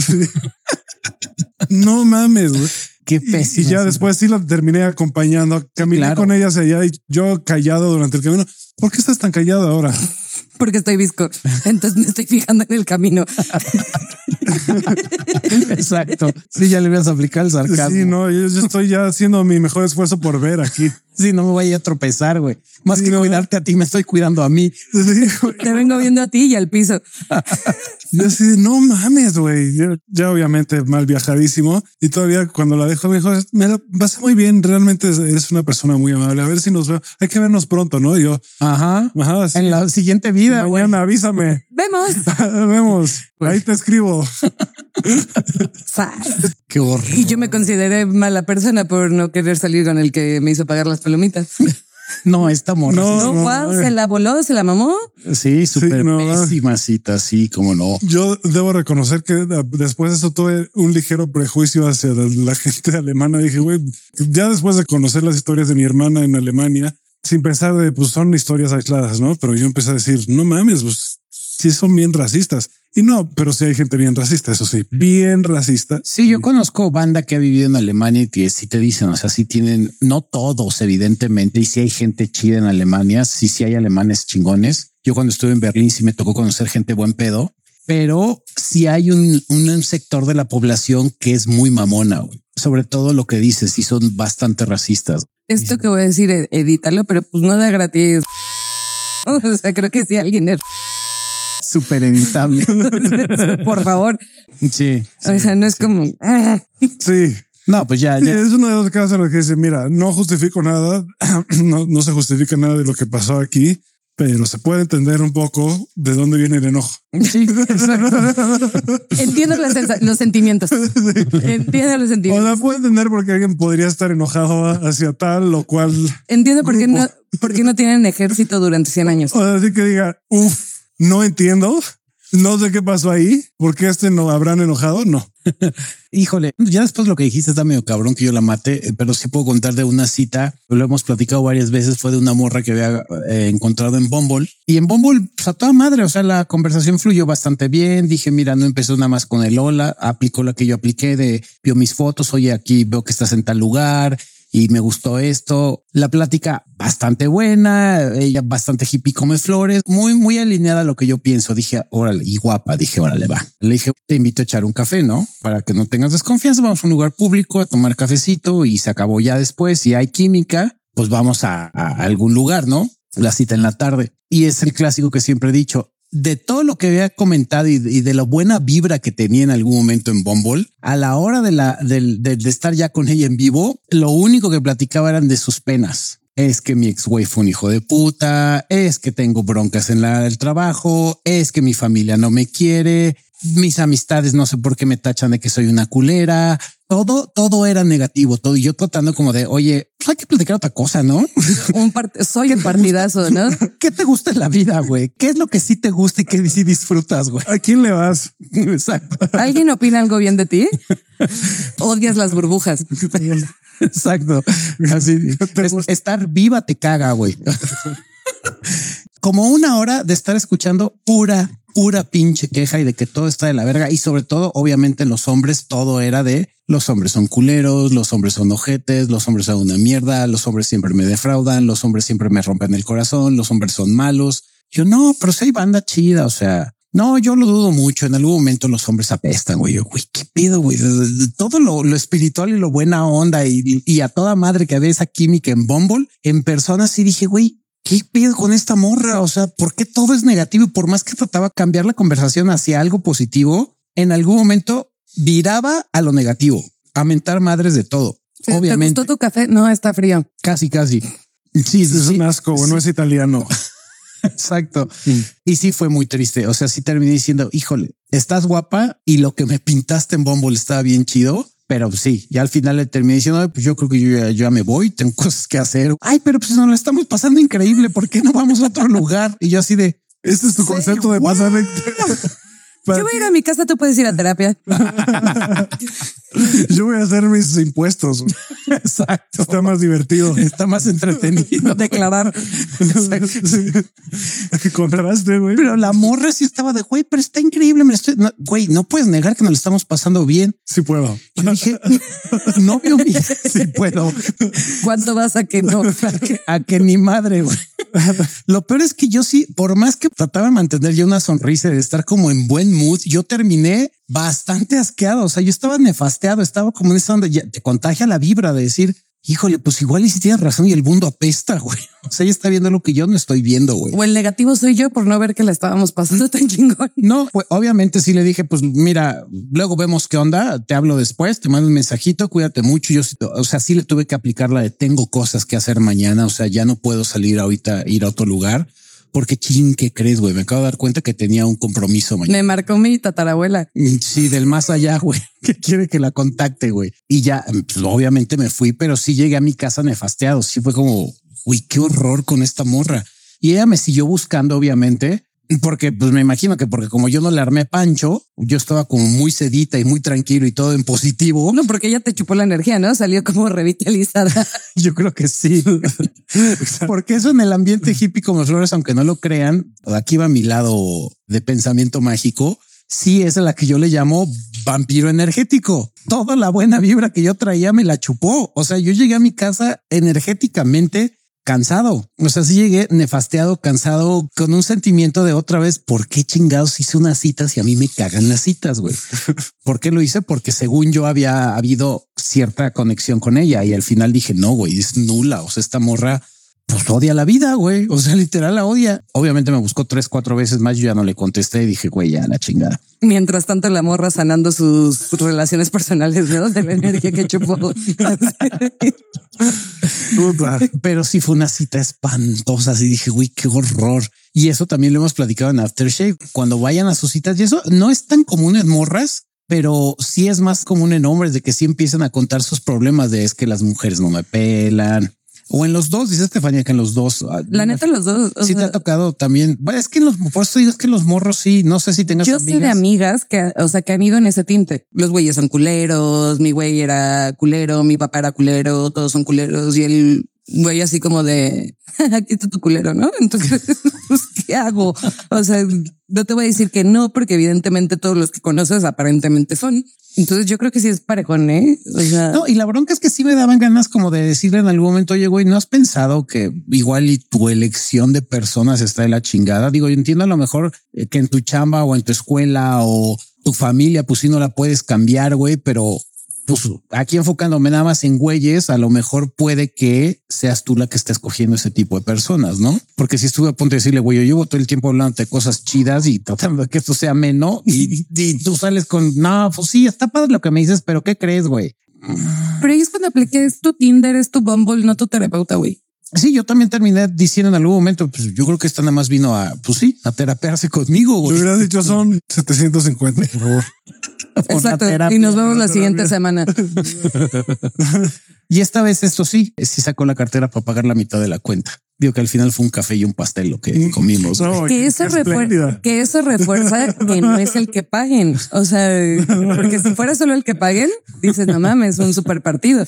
No mames, güey. Qué Y, y pésimo. ya después sí la terminé acompañando. Caminé claro. con ella hacia allá y yo callado durante el camino. ¿Por qué estás tan callado ahora? Porque estoy visco. Entonces me estoy fijando en el camino. Exacto. Sí, ya le voy a aplicar el sarcasmo. Sí, no, yo, yo estoy ya haciendo mi mejor esfuerzo por ver aquí. Sí, no me voy a tropezar, güey. Más Sí, que no. cuidarte a ti, me estoy cuidando a mí. Te vengo viendo a ti y al piso. Yo así de no mames, güey. Yo ya obviamente mal viajadísimo y todavía cuando la dejo me dijo, me la pasé muy bien. Realmente eres una persona muy amable. A ver si nos veo. Hay que vernos pronto, no? Y yo, Ajá. ajá, sí. En la siguiente vida, güey. mañana avísame. Vemos. Vemos. Ahí te escribo. Qué horror. Y yo me consideré mala persona por no querer salir con el que me hizo pagar las palomitas. No, esta morra. No, No, no, wow, no. se la voló, se la mamó. Sí, súper no, pésima cita, sí, como no. Yo debo reconocer que después de eso tuve un ligero prejuicio hacia la, la gente alemana. Dije, güey, ya después de conocer las historias de mi hermana en Alemania, sin pensar de, pues son historias aisladas, ¿no? Pero yo empecé a decir, no mames, pues sí son bien racistas. Y no, pero sí hay gente bien racista, eso sí, bien racista. Sí, yo conozco banda que ha vivido en Alemania y que sí te dicen, o sea, sí tienen, no todos, evidentemente, y sí hay gente chida en Alemania, sí, sí hay alemanes chingones. Yo cuando estuve en Berlín sí me tocó conocer gente buen pedo, pero sí hay un, un sector de la población que es muy mamona, güey. sobre todo lo que dices, y son bastante racistas. Esto que voy a decir, ed- edítalo, pero pues no da gratis. O sea, creo que si alguien es, Súper evitable. por favor. sí. O sea, no es como, ah, Sí. No, pues ya, es uno de los casos en los que dice, mira, no justifico nada, no, no se justifica nada de lo que pasó aquí, pero se puede entender un poco de dónde viene el enojo. Sí, exacto. entiendo los sentimientos. Entiendo los O sentimientos. sea, puedo entender por qué alguien podría estar enojado hacia tal o cual. Entiendo por qué no, por qué no tienen ejército durante 100 años. O así que diga, uff, no entiendo. No sé qué pasó ahí. ¿Por qué este no habrán enojado? No. Híjole, ya después lo que dijiste está medio cabrón que yo la mate, eh, pero sí puedo contar de una cita. Lo hemos platicado varias veces. Fue de una morra que había eh, encontrado en Bumble y en Bumble, pues a toda madre. O sea, la conversación fluyó bastante bien. Dije, mira, no empezó nada más con el hola, aplicó la que yo apliqué de vio mis fotos. Oye, aquí veo que estás en tal lugar. Y me gustó esto. La plática bastante buena, ella bastante hippie come flores, muy, muy alineada a lo que yo pienso. Dije, órale, y guapa, dije, órale, va. Le dije, te invito a echar un café, ¿no? Para que no tengas desconfianza, vamos a un lugar público a tomar cafecito y se acabó ya después. Si hay química, pues vamos a, a algún lugar, ¿no? La cita en la tarde. Y es el clásico que siempre he dicho, de todo lo que había comentado y, de la buena vibra que tenía en algún momento en Bumble, a la hora de la de, estar ya con ella en vivo, lo único que platicaba eran de sus penas. Es que mi ex güey fue un hijo de puta, es que tengo broncas en la, el trabajo, es que mi familia no me quiere, mis amistades no sé por qué me tachan de que soy una culera. Todo, todo era negativo, todo. Y yo tratando como de, oye, pues hay que platicar otra cosa, ¿no? Un soy el partidazo, ¿no? ¿Qué te gusta en la vida, güey? ¿Qué es lo que sí te gusta y que sí disfrutas, güey? ¿A quién le vas? Exacto. ¿Alguien opina algo bien de ti? Odias las burbujas. Exacto. Así estar viva te caga, güey. Como una hora de estar escuchando pura pura pinche queja y de que todo está de la verga. Y sobre todo, obviamente, los hombres, todo era de los hombres son culeros, los hombres son ojetes, los hombres son una mierda, los hombres siempre me defraudan, los hombres siempre me rompen el corazón, los hombres son malos. Yo no, pero si banda chida. O sea, no, yo lo dudo mucho. En algún momento los hombres apestan, güey. Güey, qué pido, güey. Todo lo, espiritual y lo buena onda y, y, a toda madre que había esa química en Bumble en persona. Sí dije, güey, ¿qué pido con esta morra? O sea, ¿por qué todo es negativo? Y por más que trataba de cambiar la conversación hacia algo positivo, en algún momento viraba a lo negativo, a mentar madres de todo. Obviamente. ¿Te gustó tu café? No, está frío. Casi, casi. Sí, es un asco, no es italiano. Exacto. Y sí fue muy triste. O sea, sí terminé diciendo, híjole, estás guapa y lo que me pintaste en Bumble estaba bien chido pero sí, ya al final le terminé diciendo, pues yo creo que yo ya, me voy, tengo cosas que hacer. Ay, pero pues nos lo estamos pasando increíble. ¿Por qué no vamos a otro lugar? Y yo así de, este es tu concepto de pasar. Yo voy a ir a mi casa, tú puedes ir a terapia. Yo voy a hacer mis impuestos. Exacto. Está más divertido. Está más entretenido declarar. que contraste, güey. Pero la morra sí estaba de güey, pero está increíble. Me estoy, güey, no puedes negar que nos lo estamos pasando bien. Sí puedo. Yo dije, no veo bien. Sí puedo. ¿Cuánto vas a que no? A que, ni madre, güey. Lo peor es que yo sí, por más que trataba de mantener yo una sonrisa de estar como en buen mood, yo terminé bastante asqueado. O sea, yo estaba nefasteado, estaba como en esa onda, ya te contagia la vibra de decir, híjole, pues igual y si tienes razón y el mundo apesta, güey. O sea, ella está viendo lo que yo no estoy viendo, güey. O el negativo soy yo por no ver que la estábamos pasando tan chingón. No, pues obviamente sí le dije, pues mira, luego vemos qué onda, te hablo después, te mando un mensajito, cuídate mucho. Yo, o sea, sí le tuve que aplicar la de tengo cosas que hacer mañana, o sea, ya no puedo salir ahorita, ir a otro lugar porque ching, ¿qué crees, güey? Me acabo de dar cuenta que tenía un compromiso mañana. Me marcó mi tatarabuela. Mm, sí, del más allá, güey, que quiere que la contacte, güey. Y ya, pues, obviamente me fui, pero sí llegué a mi casa nefasteado. Sí fue como, güey, qué horror con esta morra. Y ella me siguió buscando, obviamente, porque pues me imagino que porque como yo no le armé pancho, yo estaba como muy sedita y muy tranquilo y todo en positivo. No, porque ella te chupó la energía, ¿no? Salió como revitalizada. yo creo que sí. porque eso en el ambiente hippie como flores, aunque no lo crean, aquí va mi lado de pensamiento mágico. Sí, es la que yo le llamo vampiro energético. Toda la buena vibra que yo traía me la chupó. O sea, yo llegué a mi casa energéticamente cansado. O sea, sí llegué nefasteado, cansado, con un sentimiento de otra vez, ¿por qué chingados hice unas citas y a mí me cagan las citas, güey? ¿Por qué lo hice? Porque según yo había habido cierta conexión con ella y al final dije, no, güey, es nula. O sea, esta morra pues odia la vida, güey. O sea, literal la odia. Obviamente me buscó tres, cuatro veces más. Yo ya no le contesté y dije, güey, ya la chingada. Mientras tanto, la morra sanando sus relaciones personales ¿no? de la energía que chupó. Pero sí fue una cita espantosa. Así dije, güey, qué horror. Y eso también lo hemos platicado en Aftershave. Cuando vayan a sus citas, y eso no es tan común en morras, pero sí es más común en hombres de que sí empiezan a contar sus problemas de es que las mujeres no me pelan, o en los dos, dice Estefanía que en los dos. Ah, la neta, los dos. Sí, te ha tocado también. Bueno, es que en los, por eso digo, es que los morros sí, no sé si tengas. Yo sé de amigas que, o sea, que han ido en ese tinte. Los güeyes son culeros, mi güey era culero, mi papá era culero, todos son culeros y el güey así como de aquí está tu culero, ¿no? Entonces, pues, ¿qué hago? O sea, no te voy a decir que no, porque evidentemente todos los que conoces aparentemente son. Entonces yo creo que sí es parejón, ¿eh? O sea, No, y la bronca es que sí me daban ganas como de decirle en algún momento, oye, güey, ¿no has pensado que igual y tu elección de personas está de la chingada? Digo, yo entiendo a lo mejor eh, que en tu chamba o en tu escuela o tu familia, pues sí no la puedes cambiar, güey, pero pues aquí enfocándome nada más en güeyes, a lo mejor puede que seas tú la que está escogiendo ese tipo de personas, ¿no? Porque si estuve a punto de decirle, güey, yo llevo todo el tiempo hablando de cosas chidas y tratando de que esto sea menos y, tú sales con, no, pues sí, está padre lo que me dices, pero ¿qué crees, güey? pero ahí es cuando apliqué, es tu Tinder, es tu Bumble, no tu terapeuta, güey. Sí, yo también terminé diciendo en algún momento, pues yo creo que esta nada más vino a, pues sí, a terapearse conmigo, Lo güey. hubieras dicho son 750, por favor. Exacto. terapia. Y nos vemos la siguiente semana. Y esta vez esto sí, sí sacó la cartera para pagar la mitad de la cuenta. Digo que al final fue un café y un pastel lo que comimos. güey. No, Que eso, que refuerza que no es el que paguen. O sea, porque si fuera solo el que paguen, dices, no mames, un super partido.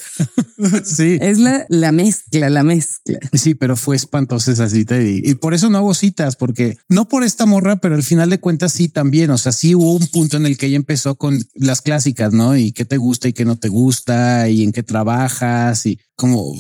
Sí. Es la, la mezcla, la mezcla. Sí, pero fue espantosa esa cita y, y por eso no hago citas, porque no por esta morra, pero al final de cuentas sí también. O sea, sí hubo un punto en el que ella empezó con las clásicas, ¿no? Y qué te gusta y qué no te gusta y en qué y como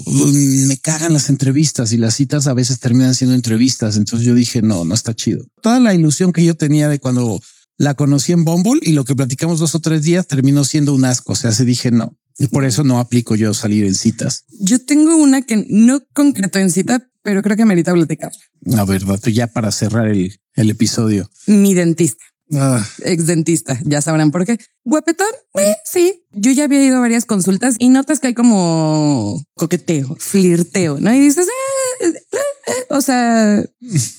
me cagan las entrevistas y las citas a veces terminan siendo entrevistas. Entonces yo dije, no, no está chido. Toda la ilusión que yo tenía de cuando la conocí en Bumble y lo que platicamos dos o tres días terminó siendo un asco. O sea, se dije no. Y por eso no aplico yo salir en citas. Yo tengo una que no concreto en cita, pero creo que merita platicar. A ver, dato ya para cerrar el, el episodio. Mi dentista. Ah, ex dentista, ya sabrán por qué. Guapetón, eh, sí. Yo ya había ido a varias consultas y notas que hay como coqueteo, flirteo, ¿no? Y dices, eh, eh, eh, o sea,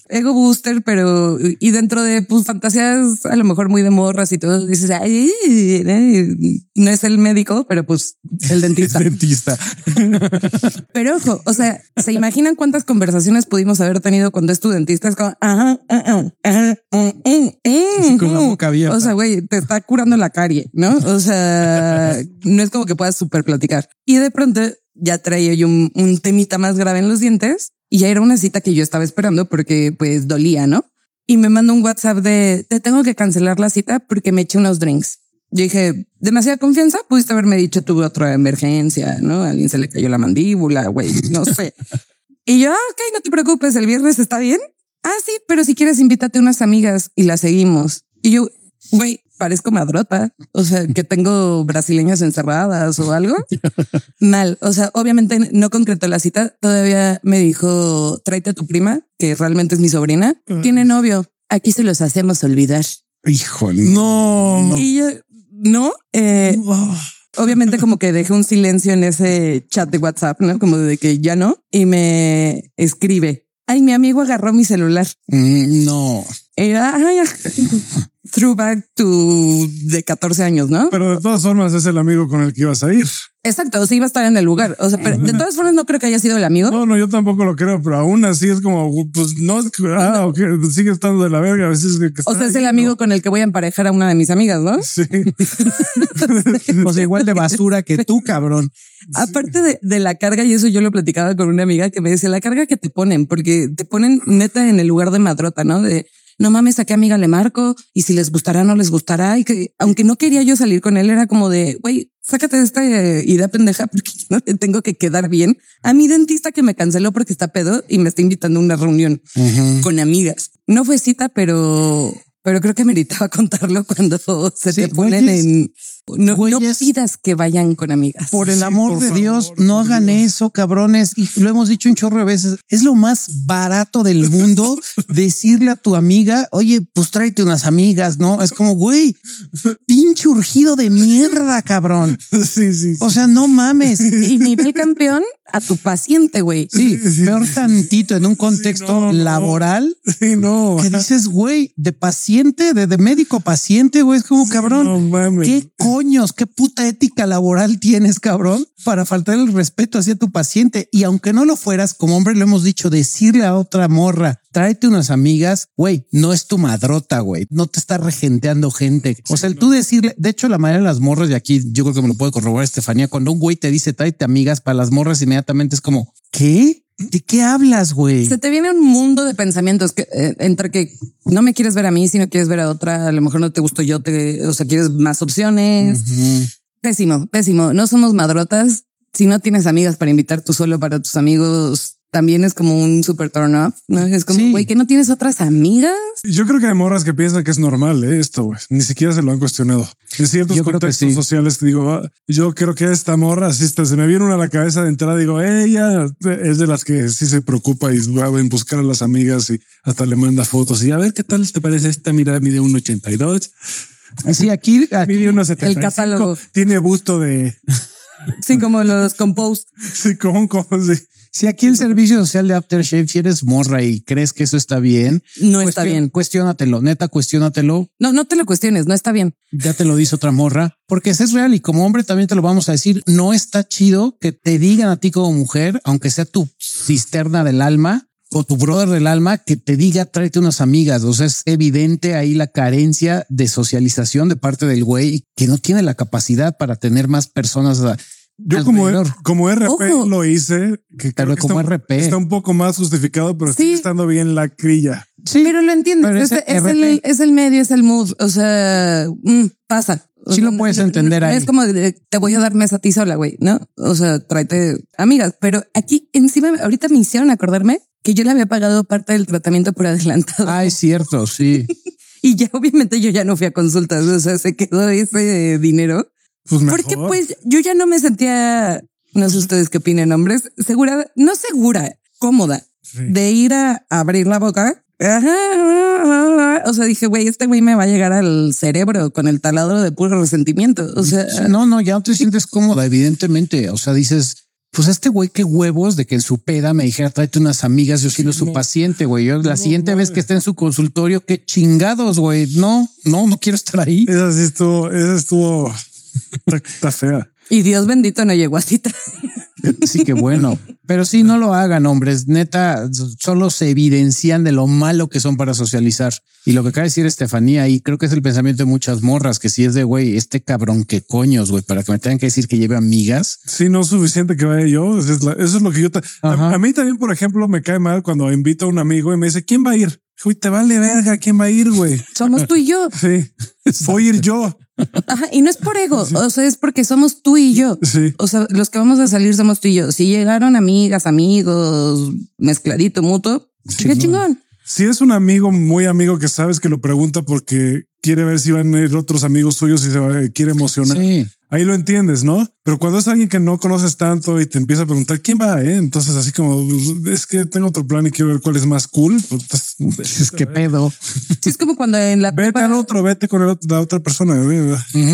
ego booster, pero y dentro de pues fantasías a lo mejor muy de morras y todo, dices, ay, eh, no es el médico, pero pues el dentista. Dentista. Pero ojo, o sea, ¿se imaginan cuántas conversaciones pudimos haber tenido cuando es tu dentista? Es como, ajá, ajá, ajá, con la mm. boca abierta. O sea, güey, te está curando la carie, ¿no? O sea, no es como que puedas súper platicar. Y de pronto ya traía yo un, un temita más grave en los dientes y ya era una cita que yo estaba esperando porque pues dolía, ¿no? Y me mandó un WhatsApp de, te tengo que cancelar la cita porque me eché unos drinks. Yo dije, demasiada confianza, pudiste haberme dicho tuve otra emergencia, ¿no? A alguien se le cayó la mandíbula, güey, no sé. y yo, ah, ok, no te preocupes, el viernes está bien. Ah, sí, pero si quieres invítate unas amigas y las seguimos. Y yo, güey, parezco madrota, o sea, que tengo brasileñas encerradas o algo. Mal, o sea, obviamente no concretó la cita, todavía me dijo, tráete a tu prima, que realmente es mi sobrina, tiene novio, aquí se los hacemos olvidar. Híjole. no. Y yo, no, eh, obviamente como que dejé un silencio en ese chat de WhatsApp, ¿no? Como de que ya no, y me escribe, ay, mi amigo agarró mi celular. Mm, no. Y yo, "Ay, ay, throwback to de 14 años, ¿no? Pero de todas formas es el amigo con el que ibas a ir. Exacto, o sea, iba a estar en el lugar. O sea, pero de todas formas no creo que haya sido el amigo. No, no, yo tampoco lo creo, pero aún así es como, pues no, ah, sigue estando de la verga. A veces que, O sea, es el amigo con el que voy a emparejar a una de mis amigas, ¿no? ¿no? Sí. O sea, igual de basura que tú, cabrón. Aparte de, de la carga, y eso yo lo platicaba con una amiga que me decía la carga que te ponen, porque te ponen neta en el lugar de madrota, ¿no? De no mames, a qué amiga le marco y si les gustará, no les gustará. Y que aunque no quería yo salir con él, era como de güey, sácate de esta eh, idea pendeja porque no te tengo que quedar bien a mi dentista que me canceló porque está pedo y me está invitando a una reunión con amigas. No fue cita, pero pero creo que meritaba contarlo cuando se Sí, te ponen en no, no Güeyes. pidas que vayan con amigas. Por el amor por de favor, Dios, no hagan Dios. eso, cabrones. Y lo hemos dicho un chorro de veces. Es lo más barato del mundo decirle a tu amiga, oye, pues tráete unas amigas, ¿no? Es como, güey, pinche urgido de mierda, cabrón. Sí, sí. O sea, no mames. y nivel campeón a tu paciente, güey. Sí, peor tantito en un contexto no, no. laboral Sí, no. que dices, güey, de paciente, de, de médico paciente, güey, es como cabrón. No mames. ¿Qué coños, qué puta ética laboral tienes, cabrón, para faltar el respeto hacia tu paciente. Y aunque no lo fueras, como hombre lo hemos dicho, decirle a otra morra, tráete unas amigas, güey, no es tu madrota, güey, no te está regenteando gente. O sea, el tú decirle, de hecho, la mayoría de las morras de aquí, yo creo que me lo puede corroborar Estefanía, cuando un güey te dice tráete amigas para las morras, inmediatamente es como, ¿qué? ¿De qué hablas, güey? Se te viene un mundo de pensamientos que eh, entre que no me quieres ver a mí, si no quieres ver a otra, a lo mejor no te gusto yo, te, o sea, quieres más opciones. Pésimo, pésimo. No somos madrotas. Si no tienes amigas para invitar tú solo para tus amigos, también es como un super turn off. No es como, güey, que no tienes otras amigas. Yo creo que hay morras que piensan que es normal ¿eh? esto, güey. Ni siquiera se lo han cuestionado. En ciertos Yo creo que contextos sí. sociales digo, ah, yo creo que esta morra, así está, se me viene una a la cabeza de entrada, digo, ella es de las que sí se preocupa y va en buscar a las amigas y hasta le manda fotos y a ver qué tal te parece esta. Mira, mide un 82, Sí, aquí, aquí mide unos El 75, catálogo. tiene busto de Sí, como los compost. sí, como, como, sí. Si aquí el servicio social de Aftershave, si eres morra y crees que eso está bien, No está cuestión- bien. Cuestiónatelo, neta, cuestiónatelo. No, no te lo cuestiones, no está bien. Ya te lo dice otra morra, porque ese es real y como hombre también te lo vamos a decir. No está chido que te digan a ti como mujer, aunque sea tu cisterna del alma o tu brother del alma, que te diga tráete unas amigas. O sea, es evidente ahí la carencia de socialización de parte del güey que no tiene la capacidad para tener más personas. Yo como, alrededor. como RP Ojo. lo hice, que Pero creo que como está, RP. está un poco más justificado, pero Sí. sigue estando bien la crilla. Sí, Pero lo entiendes. Pero Es, el, es el medio, es el mood. O sea, mm, pasa. O Sí sea, lo puedes entender ahí. Es como de, te voy a dar mesa a ti sola, güey, ¿no? O sea, tráete amigas. Pero aquí encima, ahorita me hicieron acordarme que yo le había pagado parte del tratamiento por adelantado. Ah, es cierto, sí. Y ya obviamente yo ya no fui a consultas. O sea, se quedó ese dinero. Pues mejor. Porque pues yo ya no me sentía, no sé ustedes qué opinen, hombres, segura, no segura, cómoda Sí. de ir a abrir la boca. O sea, dije, güey, este güey me va a llegar al cerebro con el taladro de puro resentimiento. O sea, No, no, ya no te sientes cómoda, evidentemente. O sea, dices, pues este güey, qué huevos de que en su peda me dijera, tráete unas amigas, yo siendo su paciente, güey. Yo la siguiente vez que esté en su consultorio, qué chingados, güey. No, no, no quiero estar ahí. Esa sí estuvo, esa estuvo, está, está fea. y Dios bendito no llegó a cita. Sí que bueno, pero sí, no lo hagan, hombres. Neta, solo se evidencian de lo malo que son para socializar. Y lo que acaba de decir Estefanía, y creo que es el pensamiento de muchas morras, que si es de güey, este cabrón que coños, güey, para que me tengan que decir que lleve amigas. Sí, no es suficiente que vaya yo. Eso es, la- eso es lo que yo. a mí también, por ejemplo, me cae mal cuando invito a un amigo y me dice, ¿quién va a ir? Uy, te vale verga, ¿quién va a ir, güey? Somos tú y yo. Sí, voy a ir yo. Ajá, y no es por ego, o sea, es porque somos tú y yo. Sí. O sea, los que vamos a salir somos tú y yo. Si llegaron amigas, amigos, mezcladito, mutuo, qué chingón. Si es un amigo muy amigo que sabes que lo pregunta porque quiere ver si van a ir otros amigos suyos y se va- quiere emocionar. Sí. Ahí lo entiendes, ¿no? Pero cuando es alguien que no conoces tanto y te empieza a preguntar quién va, eh? entonces así como es que tengo otro plan y quiero ver cuál es más cool. pues, Es que pedo. Sí, es como cuando en la vete prepa, al otro, vete con el otro- la otra persona.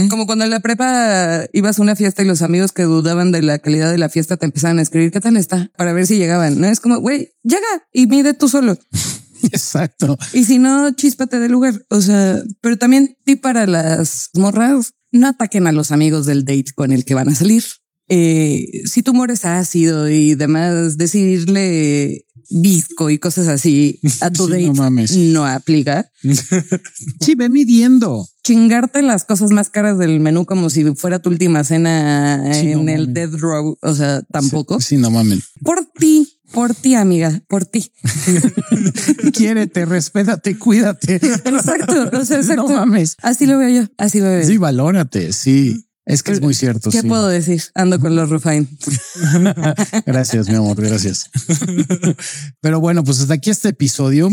como cuando en la prepa ibas a una fiesta y los amigos que dudaban de la calidad de la fiesta te empezaban a escribir qué tal está para ver si llegaban. No es como, güey, llega y mide tú solo. Exacto. Y si no, chíspate del lugar. O sea, pero también ti para las morras, no ataquen a los amigos del date con el que van a salir. Eh, si tu humor es ácido y demás, decirle visco y cosas así a tu Sí, date no mames. no aplica. Sí, ve midiendo. Chingarte las cosas más caras del menú como si fuera tu última cena Sí, en no el mames. dead row. O sea, tampoco. Sí, no mames. Por ti, por ti, amiga, por ti. Quiérete, respétate, cuídate. Exacto. O sea, exacto. No mames. Así lo veo yo. Así lo veo. Sí, valórate. Sí. Es que es muy cierto. ¿Qué sí. puedo decir? Ando con los Rufine. Gracias, mi amor, gracias. Pero bueno, pues hasta aquí este episodio.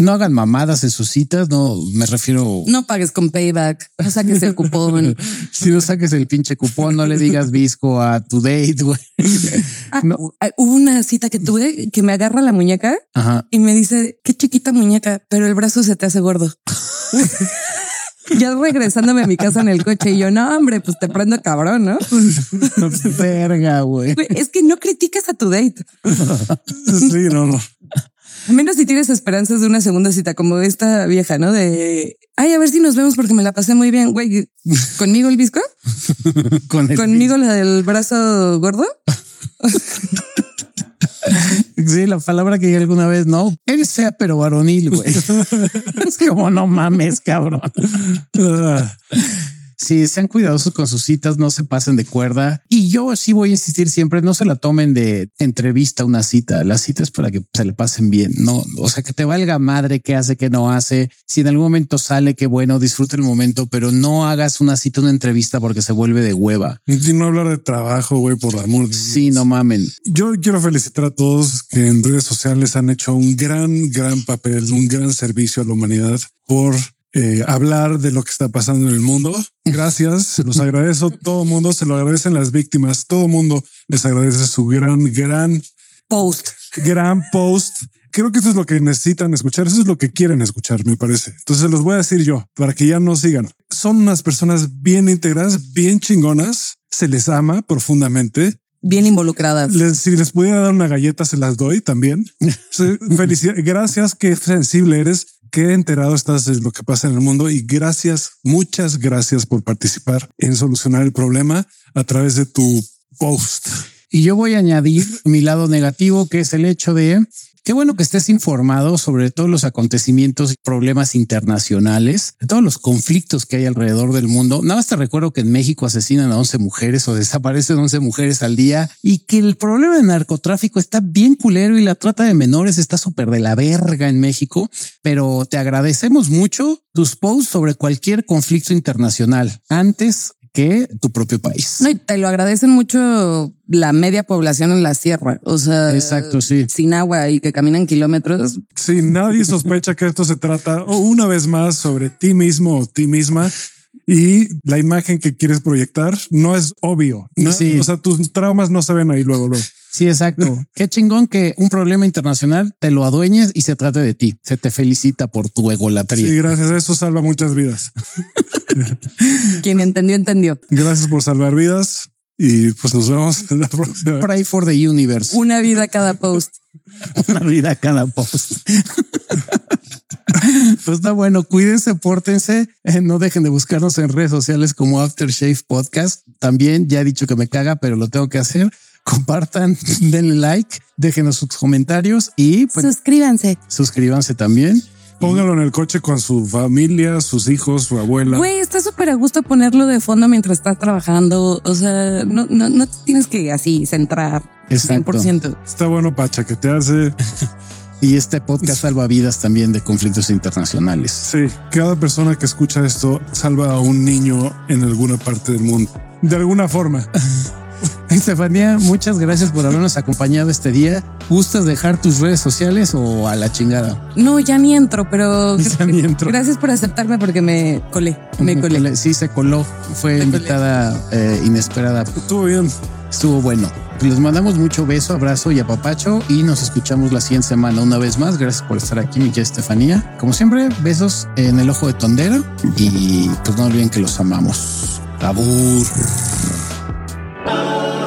No hagan mamadas en sus citas, no me refiero. No pagues con payback, no saques el cupón. Si no saques el pinche cupón, no le digas visco a tu date, güey. Ah, No. hu- Hubo una cita que tuve que me agarra la muñeca Ajá. y me dice, qué chiquita muñeca, pero el brazo se te hace gordo. ya regresándome a mi casa en el coche y yo, no, hombre, pues te prendo cabrón, ¿no? Verga. Güey, Es que no criticas a tu date. Sí, no, no. Al menos si tienes esperanzas de una segunda cita, como esta vieja, ¿no? De, ay, a ver si nos vemos porque me la pasé muy bien, güey. ¿Conmigo el visco? Con el- ¿Conmigo la del brazo gordo? Sí, la palabra que alguna vez no. Eres sea, pero varonil, güey. es como no mames, cabrón. Sí, sean cuidadosos con sus citas, no se pasen de cuerda. Y yo sí voy a insistir siempre, no se la tomen de entrevista una cita. La cita es para que se le pasen bien. No, o sea, que te valga madre qué hace, qué no hace. Si en algún momento sale, qué bueno, disfrute el momento, pero no hagas una cita, una entrevista porque se vuelve de hueva. y no hablar de trabajo, güey, por amor. Sí, no mamen. Yo quiero felicitar a todos que en redes sociales han hecho un gran, gran papel, un gran servicio a la humanidad por eh, hablar de lo que está pasando en el mundo. Gracias, los agradezco. Todo el mundo se lo agradecen las víctimas. Todo el mundo les agradece su gran, gran, Post. gran post. Creo que eso es lo que necesitan escuchar. Eso es lo que quieren escuchar, me parece. Entonces los voy a decir yo para que ya no sigan. Son unas personas bien íntegras, bien chingonas. Se les ama profundamente. Bien involucradas. Les- si les pudiera dar una galleta, se las doy también. Felicidad. Gracias, qué sensible eres, qué enterado estás de lo que pasa en el mundo y gracias, muchas gracias por participar en solucionar el problema a través de tu post. Y yo voy a añadir mi lado negativo, que es el hecho de qué bueno que estés informado sobre todos los acontecimientos y problemas internacionales, todos los conflictos que hay alrededor del mundo. Nada más te recuerdo que en México asesinan a 11 mujeres o desaparecen 11 mujeres al día y que el problema de narcotráfico está bien culero y la trata de menores está súper de la verga en México, pero te agradecemos mucho tus posts sobre cualquier conflicto internacional antes que tu propio país. No, y te lo agradecen mucho la media población en la sierra. O sea, Exacto, sí. sin agua y que caminan kilómetros. Si nadie sospecha que esto se trata o una vez más sobre ti mismo o ti misma y la imagen que quieres proyectar no es obvio. No- Sí. O sea, tus traumas no se ven ahí luego. luego. Sí, exacto. Qué chingón que un problema internacional te lo adueñes y se trate de ti. Se te felicita por tu egolatría. Sí, gracias. Eso salva muchas vidas. Quien entendió, entendió. Gracias por salvar vidas y pues nos vemos en la próxima. Pray for the universe. Una vida cada post. Una vida cada post. pues está bueno. Cuídense, pórtense. Eh, no dejen de buscarnos en redes sociales como Aftershave Podcast. También ya he dicho que me caga, pero lo tengo que hacer. Compartan, denle like, déjenos sus comentarios y pues, Suscríbanse. suscríbanse también. Póngalo en el coche con su familia, sus hijos, su abuela. Güey, está súper a gusto ponerlo de fondo mientras estás trabajando. O sea, no, no, no te tienes que así centrar Exacto. 100%. Está bueno para chaquetearse. Y este podcast salva vidas también de conflictos internacionales. Sí, cada persona que escucha esto salva a un niño en alguna parte del mundo. De alguna forma. Estefanía, muchas gracias por habernos acompañado este día. ¿Gustas dejar tus redes sociales o a la chingada? No, ya ni entro, pero Ya ni entro. gracias por aceptarme porque me colé, me colé. Sí, se coló. Fue invitada eh, inesperada. Estuvo bien. Estuvo bueno. Les mandamos mucho beso, abrazo y apapacho y nos escuchamos la siguiente semana una vez más. Gracias por estar aquí, mi querida Estefanía. Como siempre, besos en el ojo de tondera y pues no olviden que los amamos. Abur. Oh.